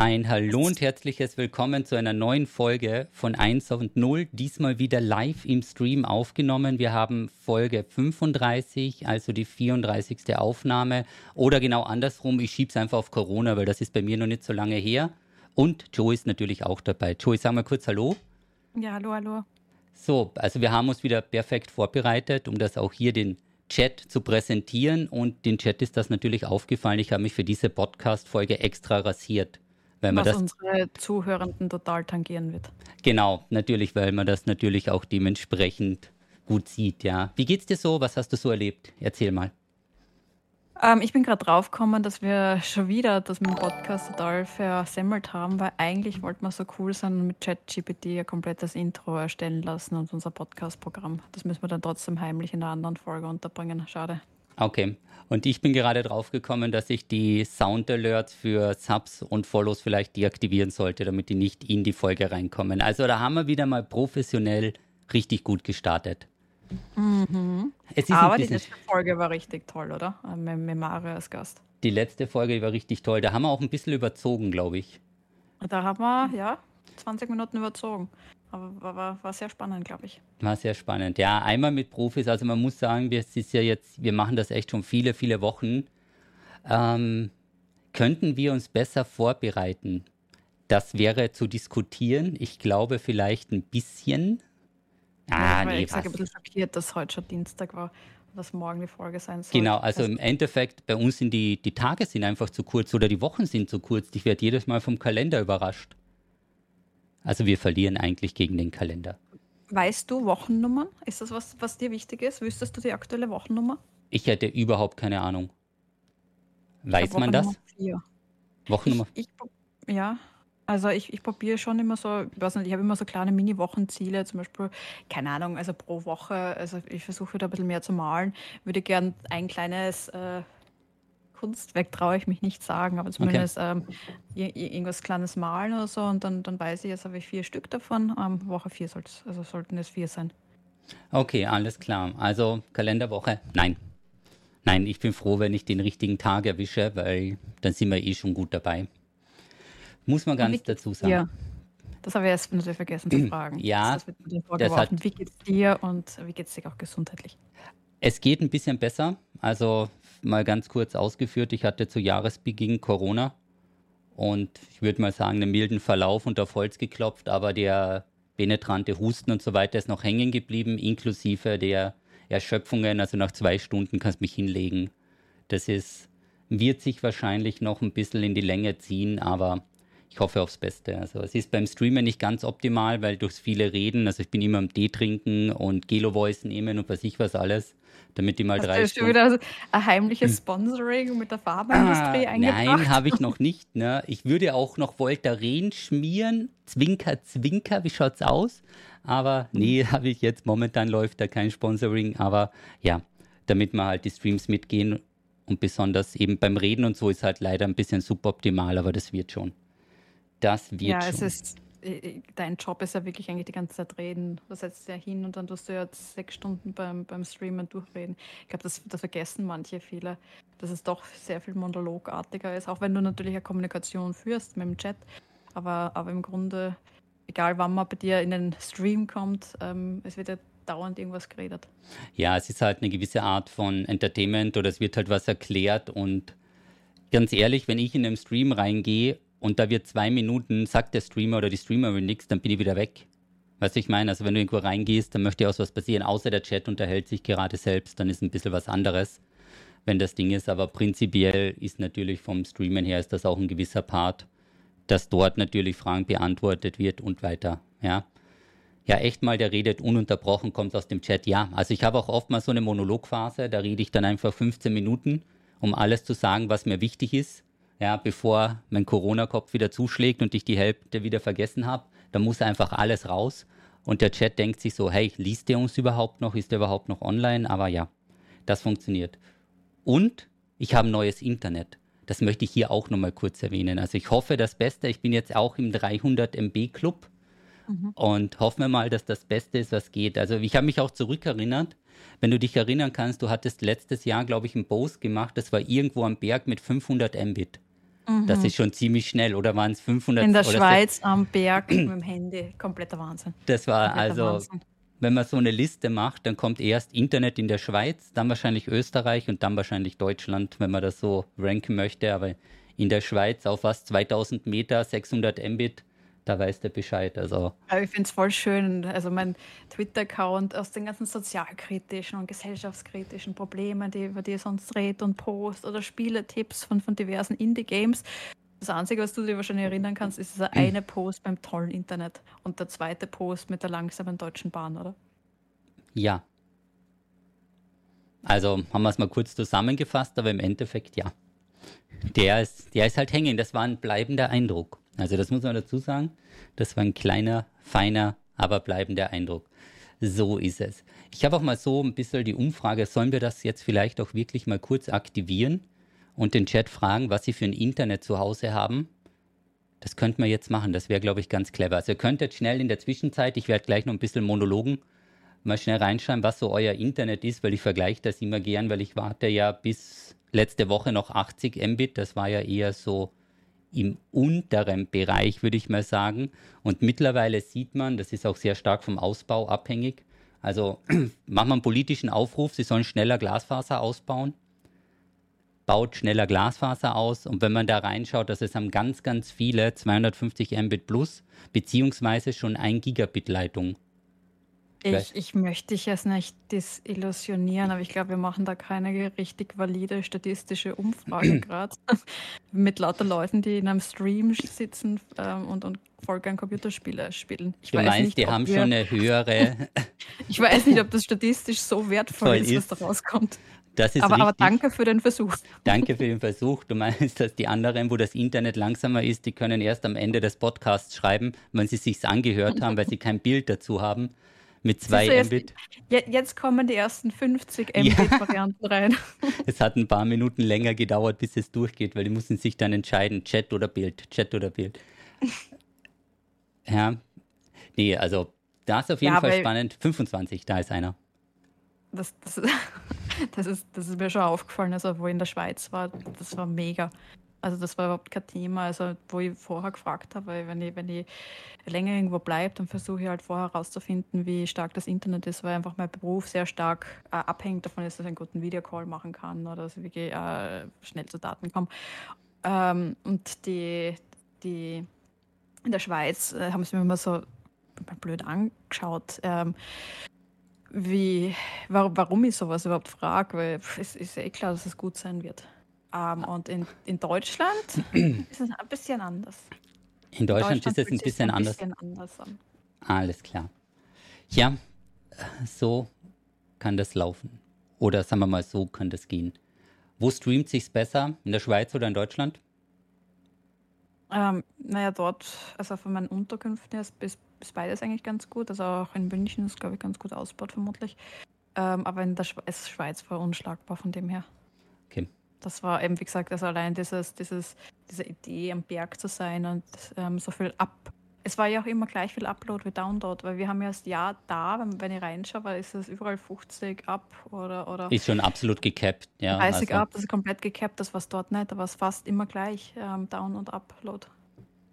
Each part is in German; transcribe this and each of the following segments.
Ein Hallo und herzliches Willkommen zu einer neuen Folge von 1 und 0. Diesmal wieder live im Stream aufgenommen. Wir haben Folge 35, also die 34. Aufnahme. Oder genau andersrum, ich schiebe es einfach auf Corona, weil das ist bei mir noch nicht so lange her. Und Joe ist natürlich auch dabei. Joe, sag mal kurz Hallo. Ja, hallo, hallo. So, also wir haben uns wieder perfekt vorbereitet, um das auch hier den Chat zu präsentieren. Und den Chat ist das natürlich aufgefallen. Ich habe mich für diese Podcast-Folge extra rasiert. Weil man Was das, unsere Zuhörenden total tangieren wird. Genau, natürlich, weil man das natürlich auch dementsprechend gut sieht, ja. Wie geht's dir so? Was hast du so erlebt? Erzähl mal. Ähm, ich bin gerade draufgekommen, dass wir schon wieder das mit dem Podcast total versemmelt haben, weil eigentlich wollten wir so cool sein und mit ChatGPT ein komplettes Intro erstellen lassen und unser Podcast-Programm. Das müssen wir dann trotzdem heimlich in einer anderen Folge unterbringen. Schade. Okay. Und ich bin gerade drauf gekommen, dass ich die Sound Alerts für Subs und Follows vielleicht deaktivieren sollte, damit die nicht in die Folge reinkommen. Also da haben wir wieder mal professionell richtig gut gestartet. Mhm. Aber die letzte Folge war richtig toll, oder? Äh, mit, mit Mario als Gast. Die letzte Folge war richtig toll. Da haben wir auch ein bisschen überzogen, glaube ich. Da haben wir, ja, 20 Minuten überzogen. Aber war, war, war sehr spannend, glaube ich. War sehr spannend. Ja, einmal mit Profis. Also man muss sagen, wir, ist ja jetzt, wir machen das echt schon viele, viele Wochen. Ähm, könnten wir uns besser vorbereiten? Das wäre zu diskutieren. Ich glaube vielleicht ein bisschen. Ah, ja, nee, ich war ein bisschen schockiert, dass heute schon Dienstag war und dass morgen die Folge sein soll. Genau, also im Endeffekt, bei uns sind die, die Tage sind einfach zu kurz oder die Wochen sind zu kurz. Ich werde jedes Mal vom Kalender überrascht. Also wir verlieren eigentlich gegen den Kalender. Weißt du Wochennummern? Ist das was, was dir wichtig ist? Wüsstest du die aktuelle Wochennummer? Ich hätte überhaupt keine Ahnung. Weiß man das? Vier. Wochennummer? Ich, ich, ja, also ich, ich probiere schon immer so, ich weiß nicht, ich habe immer so kleine Mini-Wochenziele, zum Beispiel, keine Ahnung, also pro Woche, also ich versuche wieder ein bisschen mehr zu malen, würde gern ein kleines äh, Kunstwerk traue ich mich nicht sagen, aber zumindest okay. ähm, irgendwas kleines malen oder so und dann, dann weiß ich, jetzt habe ich vier Stück davon. Ähm, Woche vier soll's, also sollten es vier sein. Okay, alles klar. Also Kalenderwoche, nein. Nein, ich bin froh, wenn ich den richtigen Tag erwische, weil dann sind wir eh schon gut dabei. Muss man ganz dazu sagen. Ja. Das habe ich jetzt natürlich vergessen zu fragen. Ja, das, das, hat, wie geht es dir und wie geht es dir auch gesundheitlich? Es geht ein bisschen besser. Also mal ganz kurz ausgeführt, ich hatte zu Jahresbeginn Corona und ich würde mal sagen, einen milden Verlauf und auf Holz geklopft, aber der penetrante Husten und so weiter ist noch hängen geblieben, inklusive der Erschöpfungen. Also nach zwei Stunden kannst du mich hinlegen. Das ist, wird sich wahrscheinlich noch ein bisschen in die Länge ziehen, aber ich hoffe aufs Beste. Also es ist beim Streamen nicht ganz optimal, weil durchs viele Reden, also ich bin immer am Tee trinken und Gelo Voice nehmen und was ich was alles, damit die mal Hast drei du schon wieder ein heimliches Sponsoring mit der Pharmaindustrie ah, eingebracht? Nein, habe ich noch nicht. Ne? Ich würde auch noch Voltaren schmieren. Zwinker, Zwinker, wie schaut's aus? Aber nee, habe ich jetzt. Momentan läuft da kein Sponsoring. Aber ja, damit wir halt die Streams mitgehen und besonders eben beim Reden und so ist halt leider ein bisschen suboptimal, aber das wird schon. Das wird ja, schon. Es ist äh, äh, dein Job ist ja wirklich eigentlich die ganze Zeit reden. Du setzt ja hin und dann tust du ja sechs Stunden beim, beim Streamen durchreden. Ich glaube, das, das vergessen manche viele, dass es doch sehr viel monologartiger ist, auch wenn du natürlich eine Kommunikation führst mit dem Chat. Aber, aber im Grunde, egal wann man bei dir in den Stream kommt, ähm, es wird ja dauernd irgendwas geredet. Ja, es ist halt eine gewisse Art von Entertainment oder es wird halt was erklärt und ganz ehrlich, wenn ich in einem Stream reingehe und da wird zwei Minuten, sagt der Streamer oder die Streamerin nichts, dann bin ich wieder weg. Weißt du, ich meine, also wenn du irgendwo reingehst, dann möchte ja auch was passieren, außer der Chat unterhält sich gerade selbst, dann ist ein bisschen was anderes, wenn das Ding ist. Aber prinzipiell ist natürlich vom Streamen her ist das auch ein gewisser Part, dass dort natürlich Fragen beantwortet wird und weiter, ja. Ja, echt mal, der redet ununterbrochen, kommt aus dem Chat. Ja, also ich habe auch oft mal so eine Monologphase, da rede ich dann einfach 15 Minuten, um alles zu sagen, was mir wichtig ist ja, bevor mein Corona-Kopf wieder zuschlägt und ich die Hälfte wieder vergessen habe. Da muss einfach alles raus. Und der Chat denkt sich so, hey, liest der uns überhaupt noch? Ist der überhaupt noch online? Aber ja, das funktioniert. Und ich habe neues Internet. Das möchte ich hier auch nochmal kurz erwähnen. Also ich hoffe das Beste. Ich bin jetzt auch im 300 MB Club mhm. und hoffen wir mal, dass das Beste ist, was geht. Also ich habe mich auch zurückerinnert. Wenn du dich erinnern kannst, du hattest letztes Jahr, glaube ich, einen Post gemacht. Das war irgendwo am Berg mit 500 Mbit. Das ist schon ziemlich schnell, oder waren es 500? In der Schweiz so? am Berg mit dem Handy. Kompletter Wahnsinn. Das war Kompletter also, Wahnsinn. wenn man so eine Liste macht, dann kommt erst Internet in der Schweiz, dann wahrscheinlich Österreich und dann wahrscheinlich Deutschland, wenn man das so ranken möchte. Aber in der Schweiz auf was? 2000 Meter, 600 Mbit, da weiß der Bescheid. Also Aber ich finde es voll schön. Also mein Twitter-Account aus den ganzen sozialkritischen und gesellschaftskritischen Problemen, die über die ich sonst redet und post oder Spieletipps von, von diversen Indie-Games. Das Einzige, was du dir wahrscheinlich erinnern kannst, ist dieser eine Post beim tollen Internet und der zweite Post mit der langsamen Deutschen Bahn, oder? ja. Also haben wir es mal kurz zusammengefasst, aber im Endeffekt ja. Der ist, der ist halt hängen. Das war ein bleibender Eindruck. Also das muss man dazu sagen. Das war ein kleiner, feiner, aber bleibender Eindruck. So ist es. Ich habe auch mal so ein bisschen die Umfrage, sollen wir das jetzt vielleicht auch wirklich mal kurz aktivieren und den Chat fragen, was sie für ein Internet zu Hause haben? Das könnte man jetzt machen. Das wäre, glaube ich, ganz clever. Also ihr könnt jetzt schnell in der Zwischenzeit, ich werde gleich noch ein bisschen Monologen, mal schnell reinschreiben, was so euer Internet ist, weil ich vergleiche das immer gern, weil ich warte ja bis letzte Woche noch 80 Mbit. Das war ja eher so im unteren Bereich, würde ich mal sagen. Und mittlerweile sieht man, das ist auch sehr stark vom Ausbau abhängig. Also machen wir einen politischen Aufruf, sie sollen schneller Glasfaser ausbauen. Baut schneller Glasfaser aus. Und wenn man da reinschaut, dass es haben ganz, ganz viele 250 Mbit plus, beziehungsweise schon 1 Gigabit Leitung. Ich, ich möchte dich jetzt nicht desillusionieren, aber ich glaube, wir machen da keine richtig valide statistische Umfrage gerade. Mit lauter Leuten, die in einem Stream sitzen ähm, und, und voll gern Computerspiele spielen. Ich Du weiß meinst, nicht, die haben wir, schon eine höhere. Ich weiß nicht, ob das statistisch so wertvoll Voll ist, was ist. da rauskommt. Das ist Aber, aber danke für den Versuch. Danke für den Versuch. Du meinst, dass die anderen, wo das Internet langsamer ist, die können erst am Ende des Podcasts schreiben, wenn sie sich's angehört haben, weil sie kein Bild dazu haben. Mit zwei Siehst du, jetzt- Mbit. Je- Jetzt kommen die ersten 50 Ja. Mbit-Varianten rein. Es hat ein paar Minuten länger gedauert, bis es durchgeht, weil die mussten sich dann entscheiden, Chat oder Bild, Chat oder Bild. Ja. Nee, also das ist auf jeden Ja, Fall spannend. 25, da ist einer. Das, das, das, ist, das ist mir schon aufgefallen, also wo in der Schweiz war, das war mega. Also das war überhaupt kein Thema, also wo ich vorher gefragt habe, weil wenn ich, wenn ich länger irgendwo bleibe, dann versuche ich halt vorher herauszufinden, wie stark das Internet ist, weil einfach mein Beruf sehr stark äh, abhängig davon ist, dass ich einen guten Videocall machen kann oder dass ich wirklich äh, schnell zu Daten komme. Ähm, und die, die in der Schweiz äh, haben sie mir immer so blöd angeschaut. Ähm, wie, warum, ich sowas überhaupt frage, weil es ist eh klar, dass es gut sein wird. Ähm, und in, in Deutschland ist es ein bisschen anders. In Deutschland, ist es ein bisschen anders. bisschen anders an. Alles klar. Ja, so kann das laufen. Oder sagen wir mal, so kann das gehen. Wo streamt sich's besser? In der Schweiz oder in Deutschland? Ähm, naja, dort, also von meinen Unterkünften her ist, ist, beides eigentlich ganz gut. Also auch in München ist, glaube ich, ganz gut ausgebaut, vermutlich. Ähm, aber in der Schwe ist Schweiz war unschlagbar von dem her. Das war eben, wie gesagt, also allein dieses, dieses, diese Idee, am Berg zu sein und ähm, so viel ab. Es war ja auch immer gleich viel Upload wie Download, weil wir haben ja das Jahr da, wenn, wenn ich reinschaue, ist es überall 50 ab oder, oder Ist schon absolut gecapped. Ja, 30 also, ab, das ist komplett gecapped, das war dort nicht, da war es fast immer gleich, ähm, Down- und Upload.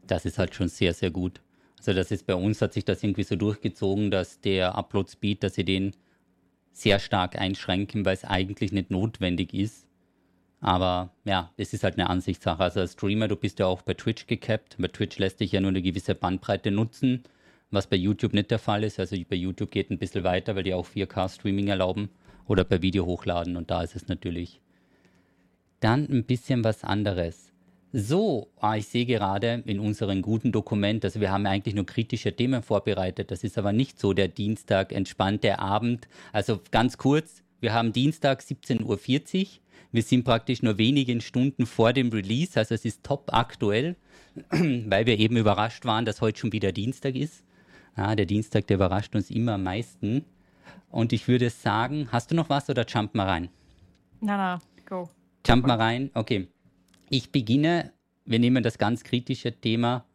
Das ist halt schon sehr, sehr gut. Also das ist bei uns, hat sich das irgendwie so durchgezogen, dass der Upload-Speed, dass sie den sehr stark einschränken, weil es eigentlich nicht notwendig ist. Aber ja, es ist halt eine Ansichtssache. Also als Streamer, du bist ja auch bei Twitch gecapped. Bei Twitch lässt sich ja nur eine gewisse Bandbreite nutzen, was bei YouTube nicht der Fall ist. Also bei YouTube geht ein bisschen weiter, weil die auch 4K-Streaming erlauben oder per Video hochladen. Und da ist es natürlich dann ein bisschen was anderes. So, ah, ich sehe gerade in unserem guten Dokument, also wir haben eigentlich nur kritische Themen vorbereitet. Das ist aber nicht so der Dienstag entspannte Abend. Also ganz kurz, wir haben Dienstag 17.40 Uhr. Wir sind praktisch nur wenigen Stunden vor dem Release, also es ist top aktuell, weil wir eben überrascht waren, dass heute schon wieder Dienstag ist. Ja, der Dienstag, der überrascht uns immer am meisten. Und ich würde sagen, hast du noch was oder jump mal rein? Na, na, go. Jump mal rein. Okay. Ich beginne. Wir nehmen das ganz kritische Thema.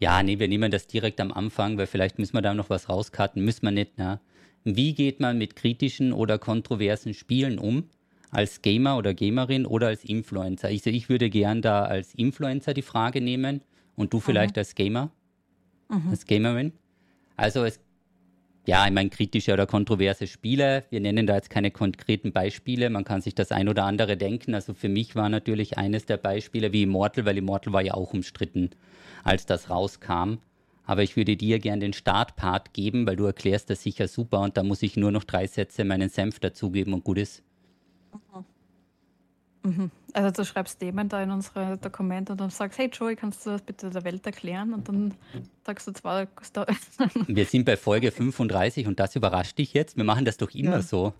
Ja, nee, wir nehmen das direkt am Anfang, weil vielleicht müssen wir da noch was rauskarten. Müssen wir nicht, ne? Wie geht man mit kritischen oder kontroversen Spielen um? Als Gamer oder Gamerin oder als Influencer? Ich, ich würde gern da als Influencer die Frage nehmen und du vielleicht mhm. als Gamer, mhm. als Gamerin. Also es, ja, ich meine, kritische oder kontroverse Spiele. Wir nennen da jetzt keine konkreten Beispiele. Man kann sich das ein oder andere denken. Also für mich war natürlich eines der Beispiele wie Immortal, weil Immortal war ja auch umstritten, als das rauskam. Aber ich würde dir gern den Startpart geben, weil du erklärst das sicher super und da muss ich nur noch drei Sätze meinen Senf dazugeben und gut ist. Mhm. Also du schreibst Themen da in unsere Dokumente und dann sagst, hey Joey, kannst du das bitte der Welt erklären? Und dann sagst du zwar... Wir sind bei Folge 35 und das überrascht dich jetzt. Wir machen das doch immer ja. so.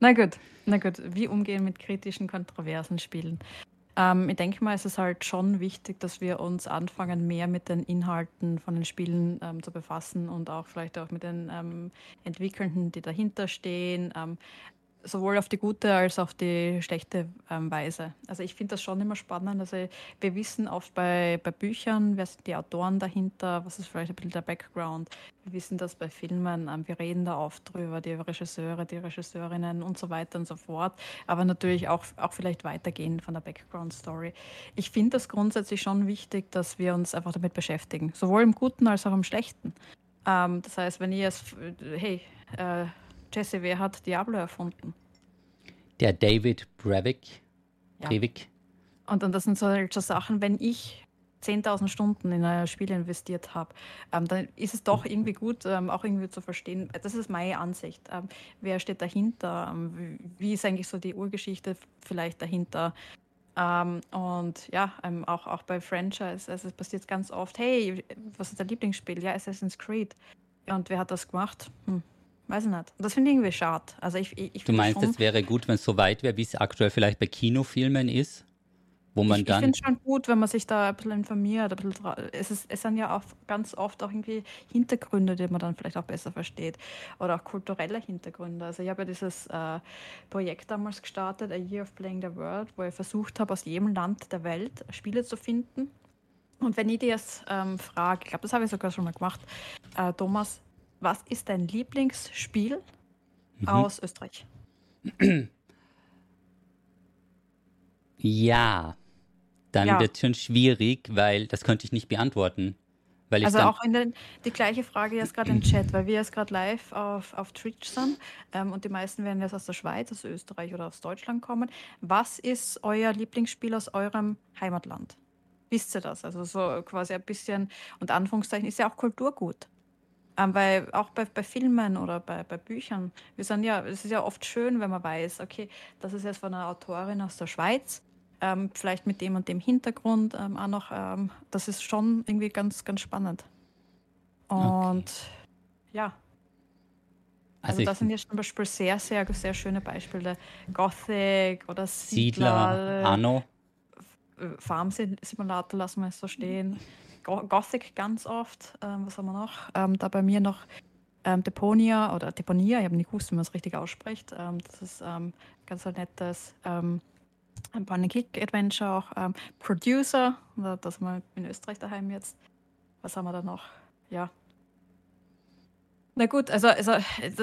Na gut, na gut. Wie umgehen mit kritischen, kontroversen Spielen? Ähm, ich denke mal, es ist halt schon wichtig, dass wir uns anfangen, mehr mit den Inhalten von den Spielen ähm, zu befassen und auch vielleicht auch mit den ähm, Entwickelnden, die dahinter stehen. Sowohl auf die gute als auch die schlechte ähm, Weise. Also ich finde das schon immer spannend. Also wir wissen oft bei, bei Büchern, wer sind die Autoren dahinter, was ist vielleicht ein bisschen der Background. Wir wissen das bei Filmen, ähm, wir reden da oft drüber, die Regisseure, die Regisseurinnen und so weiter und so fort. Aber natürlich auch, auch vielleicht weitergehen von der Background-Story. Ich finde das grundsätzlich schon wichtig, dass wir uns einfach damit beschäftigen, sowohl im Guten als auch im Schlechten. Ähm, das heißt, wenn ihr es, hey, äh, Jesse, wer hat Diablo erfunden? Der David Brevik. Ja. Brevik. Und, und das sind so, so Sachen, wenn ich 10.000 Stunden in ein Spiel investiert habe, ähm, dann ist es doch irgendwie gut, ähm, auch irgendwie zu verstehen, das ist meine Ansicht, ähm, wer steht dahinter, ähm, wie, wie ist eigentlich so die Urgeschichte vielleicht dahinter. Ähm, und ja, ähm, auch, auch bei Franchise, also es passiert ganz oft, hey, was ist dein Lieblingsspiel? Ja, Assassin's Creed. Und wer hat das gemacht? Hm, Weiß ich nicht. Das finde ich irgendwie schade. Also ich, ich, ich du meinst, es wäre gut, wenn es so weit wäre, wie es aktuell vielleicht bei Kinofilmen ist? Wo man ich, dann ich finde es schon gut, wenn man sich da ein bisschen informiert. Ein bisschen es, ist, es sind ja auch ganz oft auch irgendwie Hintergründe, die man dann vielleicht auch besser versteht. Oder auch kulturelle Hintergründe. Also ich habe ja dieses äh, Projekt damals gestartet, A Year of Playing the World, wo ich versucht habe, aus jedem Land der Welt Spiele zu finden. Und wenn ich dir jetzt ähm, frage, ich glaube, das habe ich sogar schon mal gemacht, äh, Thomas, was ist dein Lieblingsspiel mhm. aus Österreich? Ja, dann ja. wird es schon schwierig, weil das könnte ich nicht beantworten. Weil also auch in den, die gleiche Frage jetzt gerade im Chat, weil wir jetzt gerade live auf, auf Twitch sind ähm, und die meisten werden jetzt aus der Schweiz, aus Österreich oder aus Deutschland kommen. Was ist euer Lieblingsspiel aus eurem Heimatland? Wisst ihr das? Also so quasi ein bisschen, und Anführungszeichen ist ja auch Kulturgut. Ähm, weil auch bei, bei Filmen oder bei, bei Büchern, wir sind ja, es ist ja oft schön, wenn man weiß, okay, das ist jetzt von einer Autorin aus der Schweiz, ähm, vielleicht mit dem und dem Hintergrund ähm, auch noch, ähm, das ist schon irgendwie ganz, ganz spannend. Und okay. ja. Also, also das sind jetzt zum Beispiel sehr, sehr, sehr schöne Beispiele. Gothic oder Siedler, Siedler Anno. Farm Simulator lassen wir es so stehen. Gothic ganz oft. Ähm, was haben wir noch? Ähm, da bei mir noch ähm, Deponia oder Deponia, ich habe nicht gewusst, wie man es richtig ausspricht. Ähm, das ist ähm, ganz ein nettes ähm, Point-and-Click-Adventure auch. Ähm, Producer, das haben wir in Österreich daheim jetzt. Was haben wir da noch? Ja. Na gut, also, also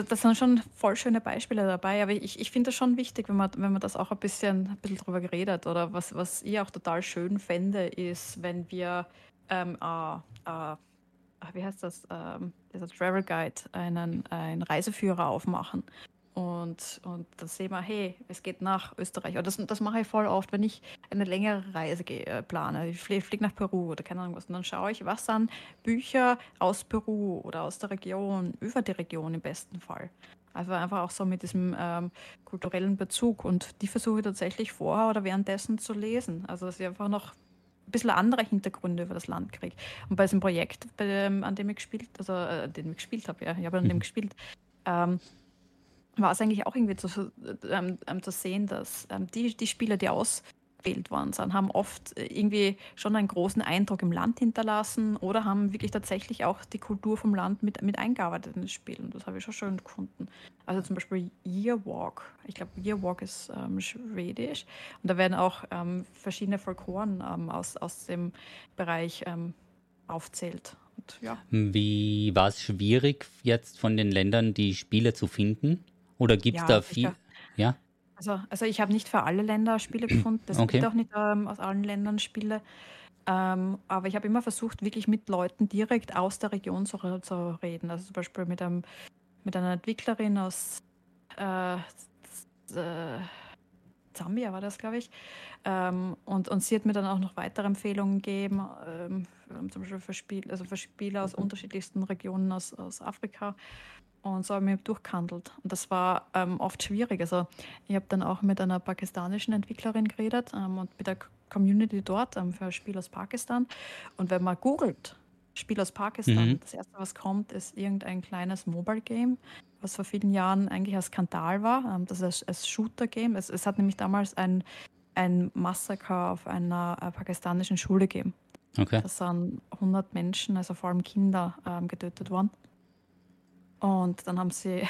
das sind schon voll schöne Beispiele dabei, aber ich, ich finde es schon wichtig, wenn man, wenn man das auch ein bisschen, ein bisschen drüber geredet. Oder was, was ich auch total schön fände, ist, wenn wir ähm, äh, äh, wie heißt das, ähm, dieser Travel Guide, einen, einen Reiseführer aufmachen. Und, und dann sehen wir, hey, es geht nach Österreich. Und das, das mache ich voll oft, wenn ich eine längere Reise gehe, äh, plane. Ich fliege flieg nach Peru oder keine Ahnung was. Und dann schaue ich, was sind Bücher aus Peru oder aus der Region, über die Region im besten Fall. Also einfach auch so mit diesem ähm, kulturellen Bezug. Und die versuche ich tatsächlich vorher oder währenddessen zu lesen. Also dass ich einfach noch bisschen andere Hintergründe über das Land kriege. Und bei diesem Projekt, bei dem, an dem ich gespielt, also äh, den ich gespielt habe, ja, ich habe an dem mhm. gespielt, ähm, war es eigentlich auch irgendwie zu, ähm, ähm, zu sehen, dass ähm, die, die Spieler, die aus gewählt worden sind, haben oft äh, irgendwie schon einen großen Eindruck im Land hinterlassen oder haben wirklich tatsächlich auch die Kultur vom Land mit, mit eingearbeitet in das Spiel. Und das habe ich schon schön gefunden. Also zum Beispiel Yearwalk. Ich glaube, Yearwalk ist ähm, schwedisch. Und da werden auch ähm, verschiedene Folkloren ähm, aus, aus dem Bereich ähm, aufzählt. Und, ja. Wie war es schwierig, jetzt von den Ländern die Spiele zu finden? Oder gibt es ja, da viel? Ja? Also, also ich habe nicht für alle Länder Spiele gefunden. Es Okay. gibt auch nicht ähm, aus allen Ländern Spiele. Ähm, aber ich habe immer versucht, wirklich mit Leuten direkt aus der Region zu, zu reden. Also zum Beispiel mit einem, mit einer Entwicklerin aus äh, äh, Zambia war das, glaube ich. Ähm, und, und sie hat mir dann auch noch weitere Empfehlungen gegeben, ähm, zum Beispiel für, Spiel, also für Spiele aus unterschiedlichsten Regionen aus, aus Afrika. Und so habe ich mich durchgehandelt. Und das war ähm, oft schwierig. Also ich habe dann auch mit einer pakistanischen Entwicklerin geredet ähm, und mit der Community dort ähm, für Spiel aus Pakistan. Und wenn man googelt, Spiel aus Pakistan, Mhm. das erste, was kommt, ist irgendein kleines Mobile-Game, was vor vielen Jahren eigentlich ein Skandal war. Ähm, das ist ein Shooter-Game. Es, es hat nämlich damals ein, ein Massaker auf einer äh, pakistanischen Schule gegeben. Okay. Da sind 100 Menschen, also vor allem Kinder, ähm, getötet worden. Und dann haben sie,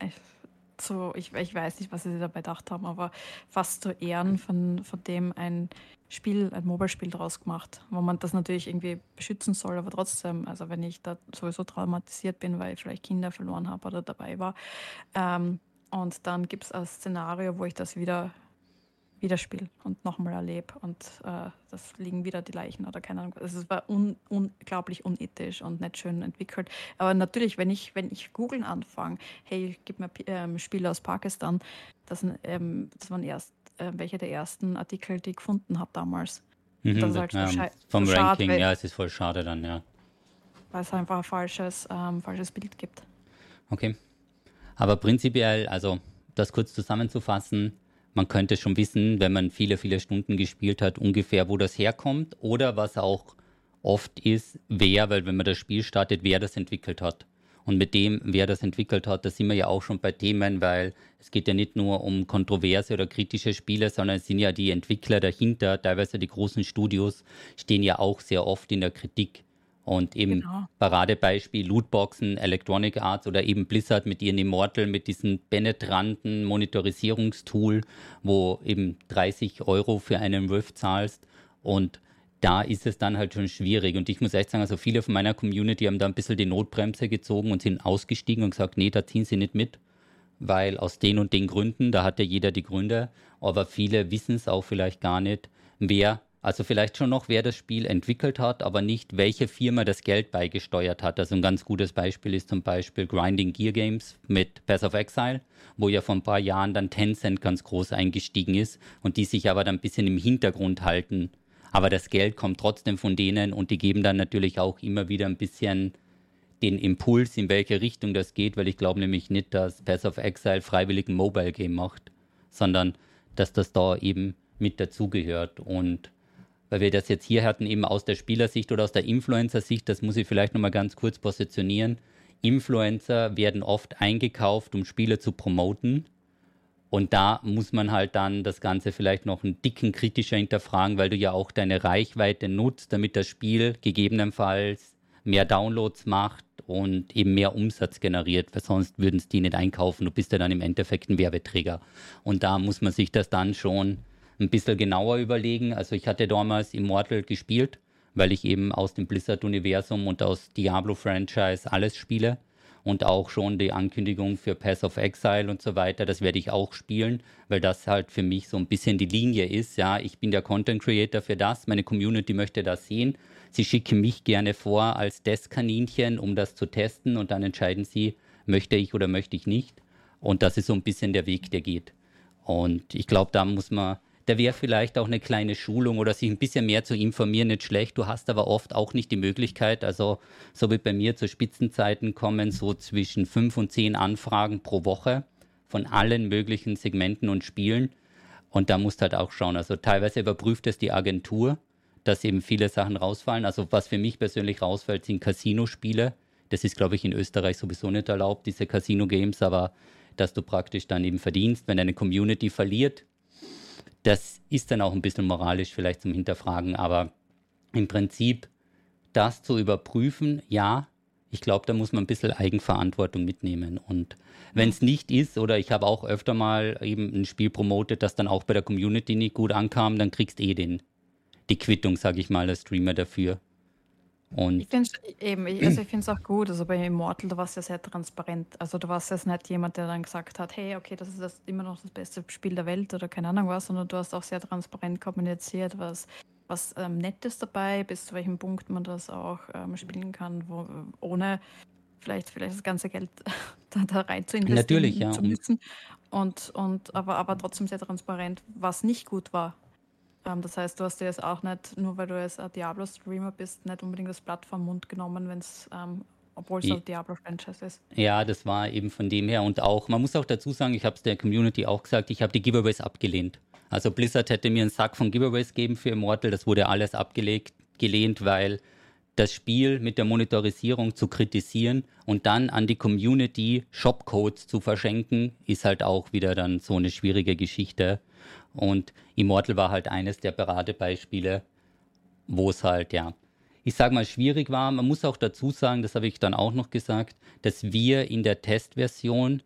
so, ich, ich weiß nicht, was sie dabei gedacht haben, aber fast zu Ehren von, von dem ein Spiel, ein Mobile-Spiel draus gemacht, wo man das natürlich irgendwie beschützen soll, aber trotzdem, also wenn ich da sowieso traumatisiert bin, weil ich vielleicht Kinder verloren habe oder dabei war. Ähm, und dann gibt es ein Szenario, wo ich das wieder wieder spiele und nochmal erlebe und äh, das liegen wieder die Leichen oder keine Ahnung. Also es war un unglaublich unethisch und nicht schön entwickelt. Aber natürlich, wenn ich, wenn ich googeln anfange, hey, gib mir ähm, Spiele aus Pakistan, das, ähm, das waren erst äh, welche der ersten Artikel, die ich gefunden habe damals. Mhm, Das ist halt schei- vom so schade, Ranking, weil- ja, es ist voll schade dann, ja. Weil es einfach ein falsches, ähm, falsches Bild gibt. Okay. Aber prinzipiell, also das kurz zusammenzufassen, man könnte schon wissen, wenn man viele, viele Stunden gespielt hat, ungefähr, wo das herkommt oder was auch oft ist, wer, weil wenn man das Spiel startet, wer das entwickelt hat. Und mit dem, wer das entwickelt hat, da sind wir ja auch schon bei Themen, weil es geht ja nicht nur um kontroverse oder kritische Spiele, sondern es sind ja die Entwickler dahinter, teilweise die großen Studios, stehen ja auch sehr oft in der Kritik. Und eben Genau. Paradebeispiel Lootboxen, Electronic Arts oder eben Blizzard mit ihren Immortal, mit diesem penetranten Monitorisierungstool, wo eben 30 Euro für einen Rift zahlst. Und da ist es dann halt schon schwierig. Und ich muss echt sagen, also viele von meiner Community haben da ein bisschen die Notbremse gezogen und sind ausgestiegen und gesagt, nee, da ziehen sie nicht mit, weil aus den und den Gründen, da hat ja jeder die Gründe, aber viele wissen es auch vielleicht gar nicht, wer, also vielleicht schon noch, wer das Spiel entwickelt hat, aber nicht, welche Firma das Geld beigesteuert hat. Also ein ganz gutes Beispiel ist zum Beispiel Grinding Gear Games mit Path of Exile, wo ja vor ein paar Jahren dann Tencent ganz groß eingestiegen ist und die sich aber dann ein bisschen im Hintergrund halten. Aber das Geld kommt trotzdem von denen und die geben dann natürlich auch immer wieder ein bisschen den Impuls, in welche Richtung das geht, weil ich glaube nämlich nicht, dass Path of Exile freiwillig ein Mobile Game macht, sondern dass das da eben mit dazugehört. Und weil wir das jetzt hier hatten, eben aus der Spielersicht oder aus der Influencer-Sicht, das muss ich vielleicht nochmal ganz kurz positionieren. Influencer werden oft eingekauft, um Spiele zu promoten. Und da muss man halt dann das Ganze vielleicht noch einen dicken kritischer hinterfragen, weil du ja auch deine Reichweite nutzt, damit das Spiel gegebenenfalls mehr Downloads macht und eben mehr Umsatz generiert, weil sonst würden es die nicht einkaufen. Du bist ja dann im Endeffekt ein Werbeträger. Und da muss man sich das dann schon ein bisschen genauer überlegen. Also ich hatte damals Immortal gespielt, weil ich eben aus dem Blizzard-Universum und aus Diablo-Franchise alles spiele und auch schon die Ankündigung für Path of Exile und so weiter, das werde ich auch spielen, weil das halt für mich so ein bisschen die Linie ist. Ja, ich bin der Content Creator für das, meine Community möchte das sehen. Sie schicken mich gerne vor als Testkaninchen, um das zu testen und dann entscheiden sie, möchte ich oder möchte ich nicht. Und das ist so ein bisschen der Weg, der geht. Und ich glaube, da muss man, da wäre vielleicht auch eine kleine Schulung oder sich ein bisschen mehr zu informieren, nicht schlecht. Du hast aber oft auch nicht die Möglichkeit, also so wie bei mir zu Spitzenzeiten kommen so zwischen fünf und zehn Anfragen pro Woche von allen möglichen Segmenten und Spielen. Und da musst halt auch schauen. Also teilweise überprüft es die Agentur, dass eben viele Sachen rausfallen. Also was für mich persönlich rausfällt, sind Casino-Spiele. Das ist, glaube ich, in Österreich sowieso nicht erlaubt, diese Casino-Games, aber dass du praktisch dann eben verdienst, wenn deine Community verliert. Das ist dann auch ein bisschen moralisch vielleicht zum Hinterfragen, aber im Prinzip das zu überprüfen, ja, ich glaube, da muss man ein bisschen Eigenverantwortung mitnehmen. Und wenn es nicht ist, oder ich habe auch öfter mal eben ein Spiel promotet, das dann auch bei der Community nicht gut ankam, dann kriegst eh den, die Quittung, sage ich mal, als Streamer dafür. Und Ich finde es eben, ich, also ich finde es auch gut. Also bei Immortal, da war es ja sehr transparent. Also du warst jetzt nicht jemand, der dann gesagt hat, hey, okay, das ist das immer noch das beste Spiel der Welt oder keine Ahnung was, sondern du hast auch sehr transparent kommuniziert, was, was ähm, Nettes dabei, bis zu welchem Punkt man das auch ähm, spielen kann, wo, ohne vielleicht, vielleicht das ganze Geld da, da rein zu natürlich, investieren ja. zu müssen. Und, und aber, aber trotzdem sehr transparent, was nicht gut war. Ähm, das heißt, du hast dir jetzt auch nicht, nur weil du jetzt ein Diablo-Streamer bist, nicht unbedingt das Blatt vom Mund genommen, wenn es, ähm, obwohl es ein Diablo-Franchise ist. ja, das war eben von dem her. Und auch, man muss auch dazu sagen, ich habe es der Community auch gesagt, ich habe die Giveaways abgelehnt. Also Blizzard hätte mir einen Sack von Giveaways geben für Immortal, das wurde alles abgelegt, gelehnt, weil das Spiel mit der Monetarisierung zu kritisieren und dann an die Community Shopcodes zu verschenken, ist halt auch wieder dann so eine schwierige Geschichte. Und Immortal war halt eines der Paradebeispiele, wo es halt, ja, ich sage mal, schwierig war. Man muss auch dazu sagen, das habe ich dann auch noch gesagt, dass wir in der Testversion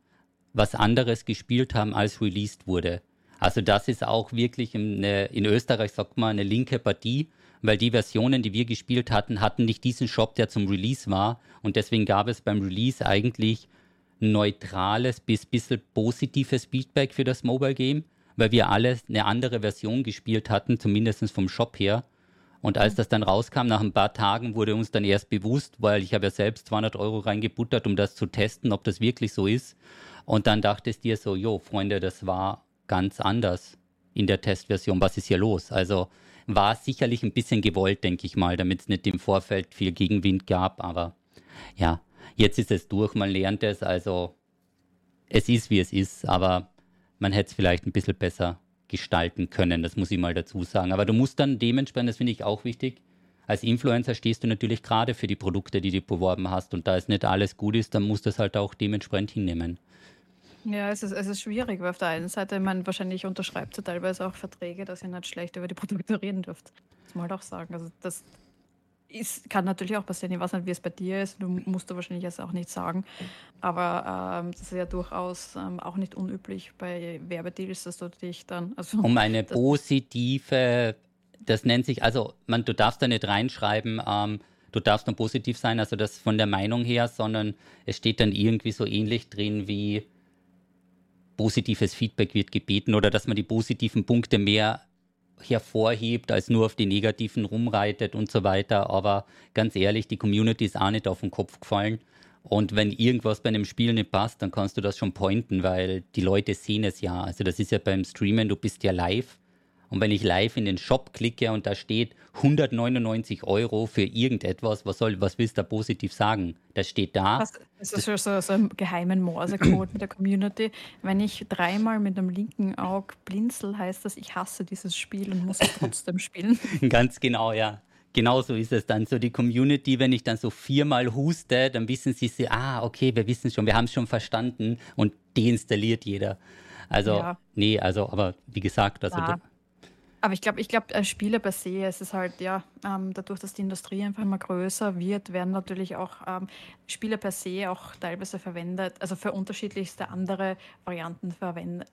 was anderes gespielt haben, als released wurde. Also das ist auch wirklich eine, in Österreich, sagt man, eine linke Partie, weil die Versionen, die wir gespielt hatten, hatten nicht diesen Shop, der zum Release war. Und deswegen gab es beim Release eigentlich neutrales bis bisschen positives Feedback für das Mobile Game, weil wir alle eine andere Version gespielt hatten, zumindest vom Shop her. Und als das dann rauskam, nach ein paar Tagen wurde uns dann erst bewusst, weil ich habe ja selbst 200 Euro reingebuttert, um das zu testen, ob das wirklich so ist. Und dann dachtest dir so, jo, Freunde, das war ganz anders in der Testversion. Was ist hier los? Also war sicherlich ein bisschen gewollt, denke ich mal, damit es nicht im Vorfeld viel Gegenwind gab. Aber ja, jetzt ist es durch, man lernt es. Also es ist, wie es ist, aber man hätte es vielleicht ein bisschen besser gestalten können, das muss ich mal dazu sagen. Aber du musst dann dementsprechend, das finde ich auch wichtig, als Influencer stehst du natürlich gerade für die Produkte, die du beworben hast. Und da es nicht alles gut ist, dann musst du es halt auch dementsprechend hinnehmen. Ja, es ist, es ist schwierig, weil auf der einen Seite, man wahrscheinlich unterschreibt ihr teilweise auch Verträge, dass ihr nicht schlecht über die Produkte reden dürft. Das muss man halt auch sagen. Also das ist, kann natürlich auch passieren. Ich weiß nicht, wie es bei dir ist. Du musst du wahrscheinlich jetzt auch nicht sagen. Aber ähm, das ist ja durchaus ähm, auch nicht unüblich bei Werbedeals, dass du dich dann, also Um eine positive, das nennt sich, also man, du darfst da nicht reinschreiben, ähm, du darfst nur positiv sein, also das von der Meinung her, sondern es steht dann irgendwie so ähnlich drin wie positives Feedback wird gebeten oder dass man die positiven Punkte mehr hervorhebt, als nur auf die negativen rumreitet und so weiter. Aber ganz ehrlich, die Community ist auch nicht auf den Kopf gefallen. Und wenn irgendwas bei einem Spiel nicht passt, dann kannst du das schon pointen, weil die Leute sehen es ja. Also das ist ja beim Streamen, du bist ja live. Und wenn ich live in den Shop klicke und da steht 199 Euro für irgendetwas, was soll, was willst du da positiv sagen? Das steht da. das, das ist schon so, so ein geheimen Morsecode mit der Community. Wenn ich dreimal mit dem linken Auge blinzel, heißt das, ich hasse dieses Spiel und muss es trotzdem spielen. Ganz genau, ja. Genau so ist es dann. So die Community, wenn ich dann so viermal huste, dann wissen sie, sie ah, okay, wir wissen schon, wir haben es schon verstanden und deinstalliert jeder. Also, Ja, nee, also, aber wie gesagt, also, ja. Aber ich glaube, ich glaub, äh, Spiele per se, es ist halt, ja, ähm, dadurch, dass die Industrie einfach immer größer wird, werden natürlich auch ähm, Spiele per se auch teilweise verwendet, also für unterschiedlichste andere Varianten verwendet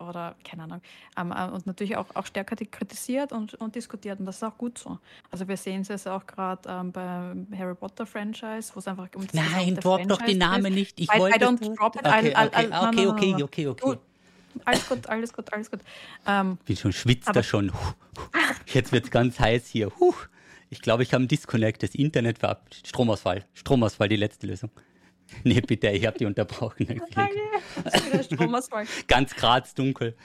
oder keine Ahnung. Ähm, äh, und natürlich auch, auch stärker die kritisiert und, und diskutiert und das ist auch gut so. Also wir sehen es jetzt auch gerade ähm, beim Harry Potter Franchise, wo es einfach um das Nein, drop doch geht. Namen nicht. Ich I, I wollte. don't drop it, Okay, okay, okay, okay, okay, okay. Alles gut, alles gut, alles gut. Ähm, Bin schon schwitzt er schon. Jetzt wird's ganz heiß hier. Ich glaube, ich habe einen Disconnect, das Internet war Stromausfall. Stromausfall, die letzte Lösung. Nee, bitte, ich habe die unterbrochen. Ist wieder Stromausfall. Ganz Graz dunkel.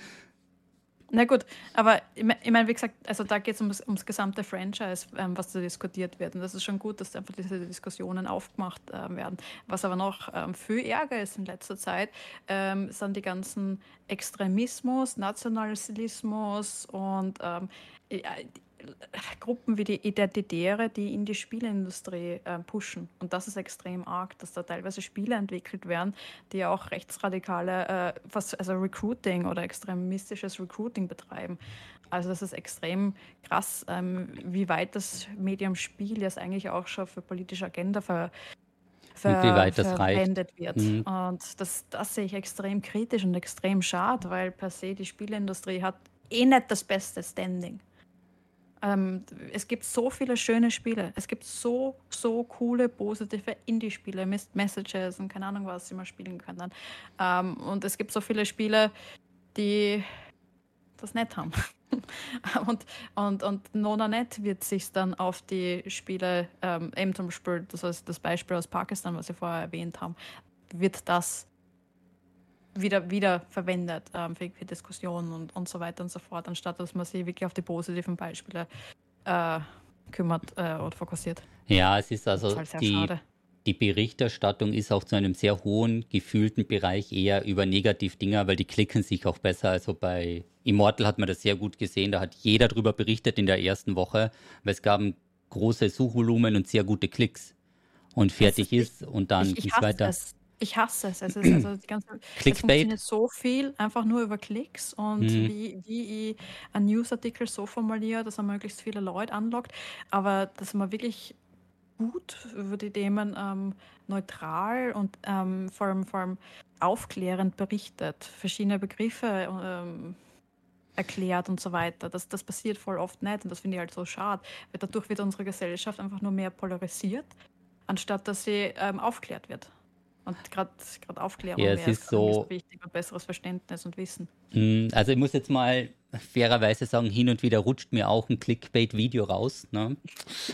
Na gut, aber ich meine, wie gesagt, also da geht es ums, ums gesamte Franchise, ähm, was da diskutiert wird. Und das ist schon gut, dass einfach diese Diskussionen aufgemacht ähm, werden. Was aber noch ähm, viel Ärger ist in letzter Zeit, ähm, sind die ganzen Extremismus, Nationalismus und ähm, Gruppen wie die Identitäre, die in die Spieleindustrie äh, pushen. Und das ist extrem arg, dass da teilweise Spiele entwickelt werden, die auch rechtsradikale, äh, also Recruiting oder extremistisches Recruiting betreiben. Also das ist extrem krass, ähm, wie weit das Medium Spiel jetzt eigentlich auch schon für politische Agenda ver, Und wie ver, weit das reicht. verwendet wird. Mhm. Und das, das sehe ich extrem kritisch und extrem schade, weil per se die Spieleindustrie hat eh nicht das beste Standing. Ähm, es gibt so viele schöne Spiele. Es gibt so, so coole, positive Indie-Spiele, Messages und keine Ahnung was, die man spielen können. Ähm, und es gibt so viele Spiele, die das nicht haben. und, und, und NonaNet wird sich dann auf die Spiele, ähm, eben zum Beispiel, das ist das Beispiel aus Pakistan, was Sie vorher erwähnt haben, wird das wieder, wieder verwendet ähm, für, für, Diskussionen und, und so weiter und so fort, anstatt dass man sich wirklich auf die positiven Beispiele äh, kümmert äh, oder fokussiert. Ja, es ist also ist halt die, die Berichterstattung ist auch zu einem sehr hohen gefühlten Bereich eher über Negativ-Dinger, weil die klicken sich auch besser. Also bei Immortal hat man das sehr gut gesehen, da hat jeder darüber berichtet in der ersten Woche, weil es gab große Suchvolumen und sehr gute Klicks. Und fertig ich, ist und dann geht es weiter. Es ich hasse es. Es, ist also die ganze, es funktioniert so viel einfach nur über Klicks und mhm. wie, wie ich einen Newsartikel so formuliere, dass er möglichst viele Leute anlockt. Aber dass man wirklich gut über die Themen ähm, neutral und ähm, vor, allem, vor allem aufklärend berichtet, verschiedene Begriffe ähm, erklärt und so weiter. Das, das passiert voll oft nicht und das finde ich halt so schade, weil dadurch wird unsere Gesellschaft einfach nur mehr polarisiert, anstatt dass sie ähm, aufklärt wird. Und gerade Aufklärung ja, es ist so wichtig und besseres Verständnis und Wissen. Hm, also ich muss jetzt mal fairerweise sagen, hin und wieder rutscht mir auch ein Clickbait-Video raus ne?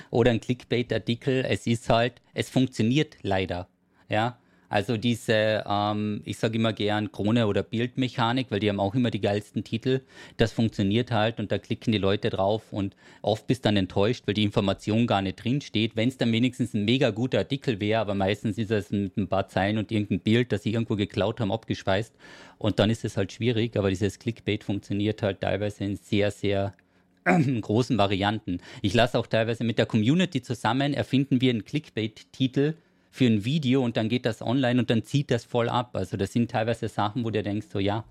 oder ein Clickbait-Artikel. Es ist halt, es funktioniert leider. Ja, also diese, ähm, ich sage immer gern Krone oder Bildmechanik, weil die haben auch immer die geilsten Titel. Das funktioniert halt und da klicken die Leute drauf und oft bist dann enttäuscht, weil die Information gar nicht drin steht. Wenn es dann wenigstens ein mega guter Artikel wäre, aber meistens ist es mit ein paar Zeilen und irgendein Bild, das sie irgendwo geklaut haben, abgespeist. Und dann ist es halt schwierig, aber dieses Clickbait funktioniert halt teilweise in sehr, sehr großen Varianten. Ich lasse auch teilweise mit der Community zusammen, erfinden wir einen Clickbait-Titel, für ein Video und dann geht das online und dann zieht das voll ab. Also das sind teilweise Sachen, wo du denkst, so ja,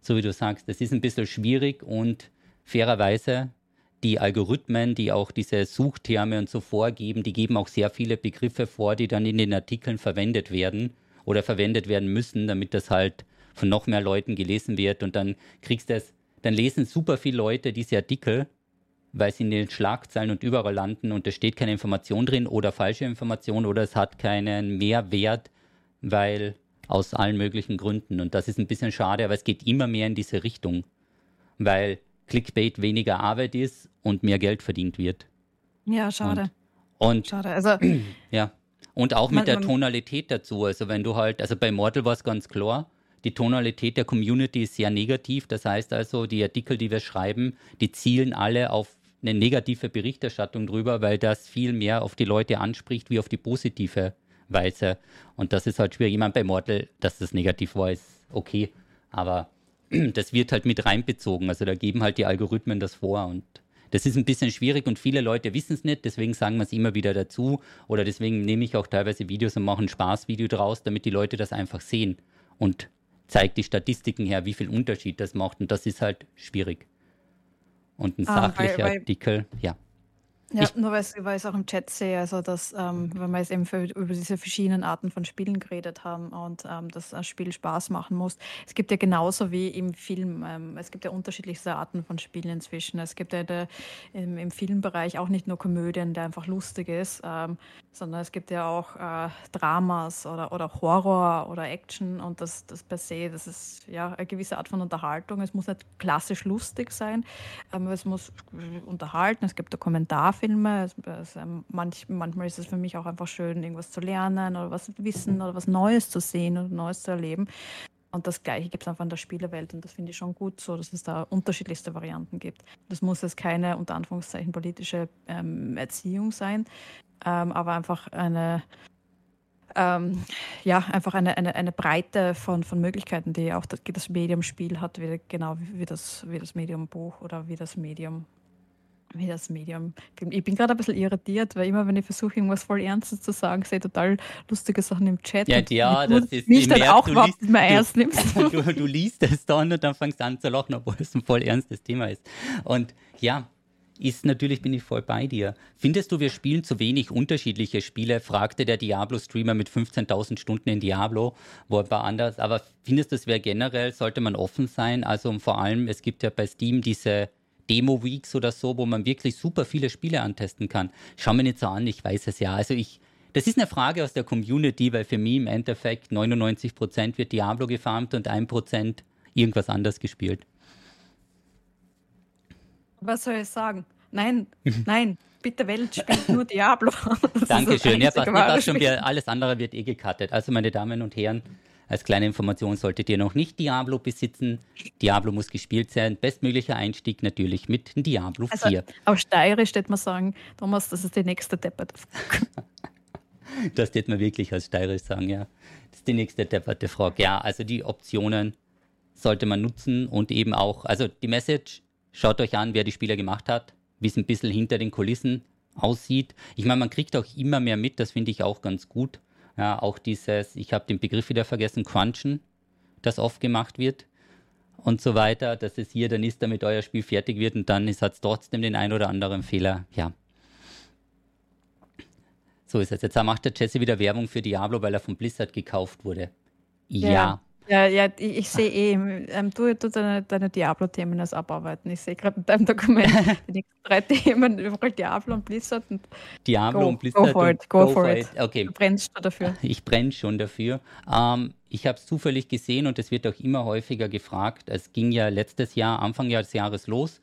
so wie du sagst, das ist ein bisschen schwierig und fairerweise die Algorithmen, die auch diese Suchterme und so vorgeben, die geben auch sehr viele Begriffe vor, die dann in den Artikeln verwendet werden oder verwendet werden müssen, damit das halt von noch mehr Leuten gelesen wird und dann kriegst du es, dann lesen super viele Leute diese Artikel weil sie in den Schlagzeilen und überall landen und es steht keine Information drin oder falsche Information oder es hat keinen Mehrwert, weil aus allen möglichen Gründen. Und das ist ein bisschen schade, aber es geht immer mehr in diese Richtung, weil Clickbait weniger Arbeit ist und mehr Geld verdient wird. Ja, schade. Und, und schade. Also, ja. Und auch mit der Tonalität dazu. Also wenn du halt, also bei Mortal war es ganz klar, die Tonalität der Community ist sehr negativ. Das heißt also, die Artikel, die wir schreiben, die zielen alle auf eine negative Berichterstattung drüber, weil das viel mehr auf die Leute anspricht, wie auf die positive Weise. Und das ist halt schwierig. Meine, bei Mortal, dass das negativ war, ist okay. Aber das wird halt mit reinbezogen. Also da geben halt die Algorithmen das vor und das ist ein bisschen schwierig und viele Leute wissen es nicht, deswegen sagen wir es immer wieder dazu oder deswegen nehme ich auch teilweise Videos und mache ein Spaßvideo draus, damit die Leute das einfach sehen und zeigt die Statistiken her, wie viel Unterschied das macht und das ist halt schwierig und ein ah, sachlicher weil, weil, Artikel, ja. Ja, ich, nur weil ich es auch im Chat sehe, also dass, ähm, wenn wir jetzt eben für, über diese verschiedenen Arten von Spielen geredet haben und ähm, dass ein Spiel Spaß machen muss. Es gibt ja genauso wie im Film, ähm, es gibt ja unterschiedlichste Arten von Spielen inzwischen. Es gibt ja der, im, im, Filmbereich auch nicht nur Komödien, der einfach lustig ist, ähm, sondern es gibt ja auch äh, Dramas oder, oder Horror oder Action und das, das per se, das ist ja eine gewisse Art von Unterhaltung. Es muss nicht klassisch lustig sein, aber es muss unterhalten. Es gibt da Kommentar Filme. Ähm, manch, manchmal ist es für mich auch einfach schön, irgendwas zu lernen oder was wissen oder was Neues zu sehen oder Neues zu erleben. Und das Gleiche gibt es einfach in der Spielewelt und das finde ich schon gut so, dass es da unterschiedlichste Varianten gibt. Das muss jetzt keine, unter Anführungszeichen, politische ähm, Erziehung sein, ähm, aber einfach eine, ähm, ja, einfach eine, eine, eine Breite von, von Möglichkeiten, die auch das, das Medium Spiel hat, wie, genau wie, wie, das, wie das Medium Buch oder wie das Medium wie das Medium. Ich bin gerade ein bisschen irritiert, weil immer, wenn ich versuche, irgendwas voll Ernstes zu sagen, sehe ich total lustige Sachen im Chat. Ja, ja, das ist mich dann auch überhaupt nicht mehr ernst nimmst. Du, du, liest es dann und dann fängst du an zu lachen, obwohl es ein voll ernstes Thema ist. Und ja, ist natürlich, bin ich voll bei dir. Findest du, wir spielen zu wenig unterschiedliche Spiele? fragte der Diablo-Streamer mit 15.000 Stunden in Diablo, wo ein paar anders. Aber findest du, es wäre generell, sollte man offen sein? Also vor allem, es gibt ja bei Steam diese Demo-Weeks oder so, wo man wirklich super viele Spiele antesten kann. Schau mir nicht so an, ich weiß es ja. Also ich, das ist eine Frage aus der Community, weil für mich im Endeffekt 99% wird Diablo gefarmt und 1% irgendwas anders gespielt. Was soll ich sagen? Nein, nein, bitte Welt spielt nur Diablo. Dankeschön. Ja, passt, passt schon, alles andere wird eh gecuttet. Also meine Damen und Herren, als kleine Information solltet ihr noch nicht Diablo besitzen. Diablo muss gespielt sein. Bestmöglicher Einstieg natürlich mit Diablo 4. Also, auf Steirisch würde man sagen, Thomas, das ist die nächste depperte Frage. das wird man wirklich als Steirisch sagen, ja. Das ist die nächste depperte Frage. Ja, also die Optionen sollte man nutzen und eben auch, also die Message, schaut euch an, wer die Spieler gemacht hat, wie es ein bisschen hinter den Kulissen aussieht. Ich meine, man kriegt auch immer mehr mit, das finde ich auch ganz gut. Ja, auch dieses, ich habe den Begriff wieder vergessen, Crunchen, das oft gemacht wird und so weiter, dass es hier dann ist, damit euer Spiel fertig wird und dann hat es trotzdem den ein oder anderen Fehler. Ja. So ist es. Jetzt macht der Jesse wieder Werbung für Diablo, weil er von Blizzard gekauft wurde. Ja. ja. Ja, ja, ich, ich sehe eh, ähm, du, du deine, deine Diablo-Themen als abarbeiten. Ich sehe gerade in deinem Dokument die nächsten drei Themen, überall Diablo und Blizzard. Und Diablo go, und Blizzard. Go for it, go, go for it. it. Okay. Du brennst schon dafür. Ich brenne schon dafür. Ähm, ich habe es zufällig gesehen und es wird auch immer häufiger gefragt. Es ging ja letztes Jahr, Anfang des Jahres los.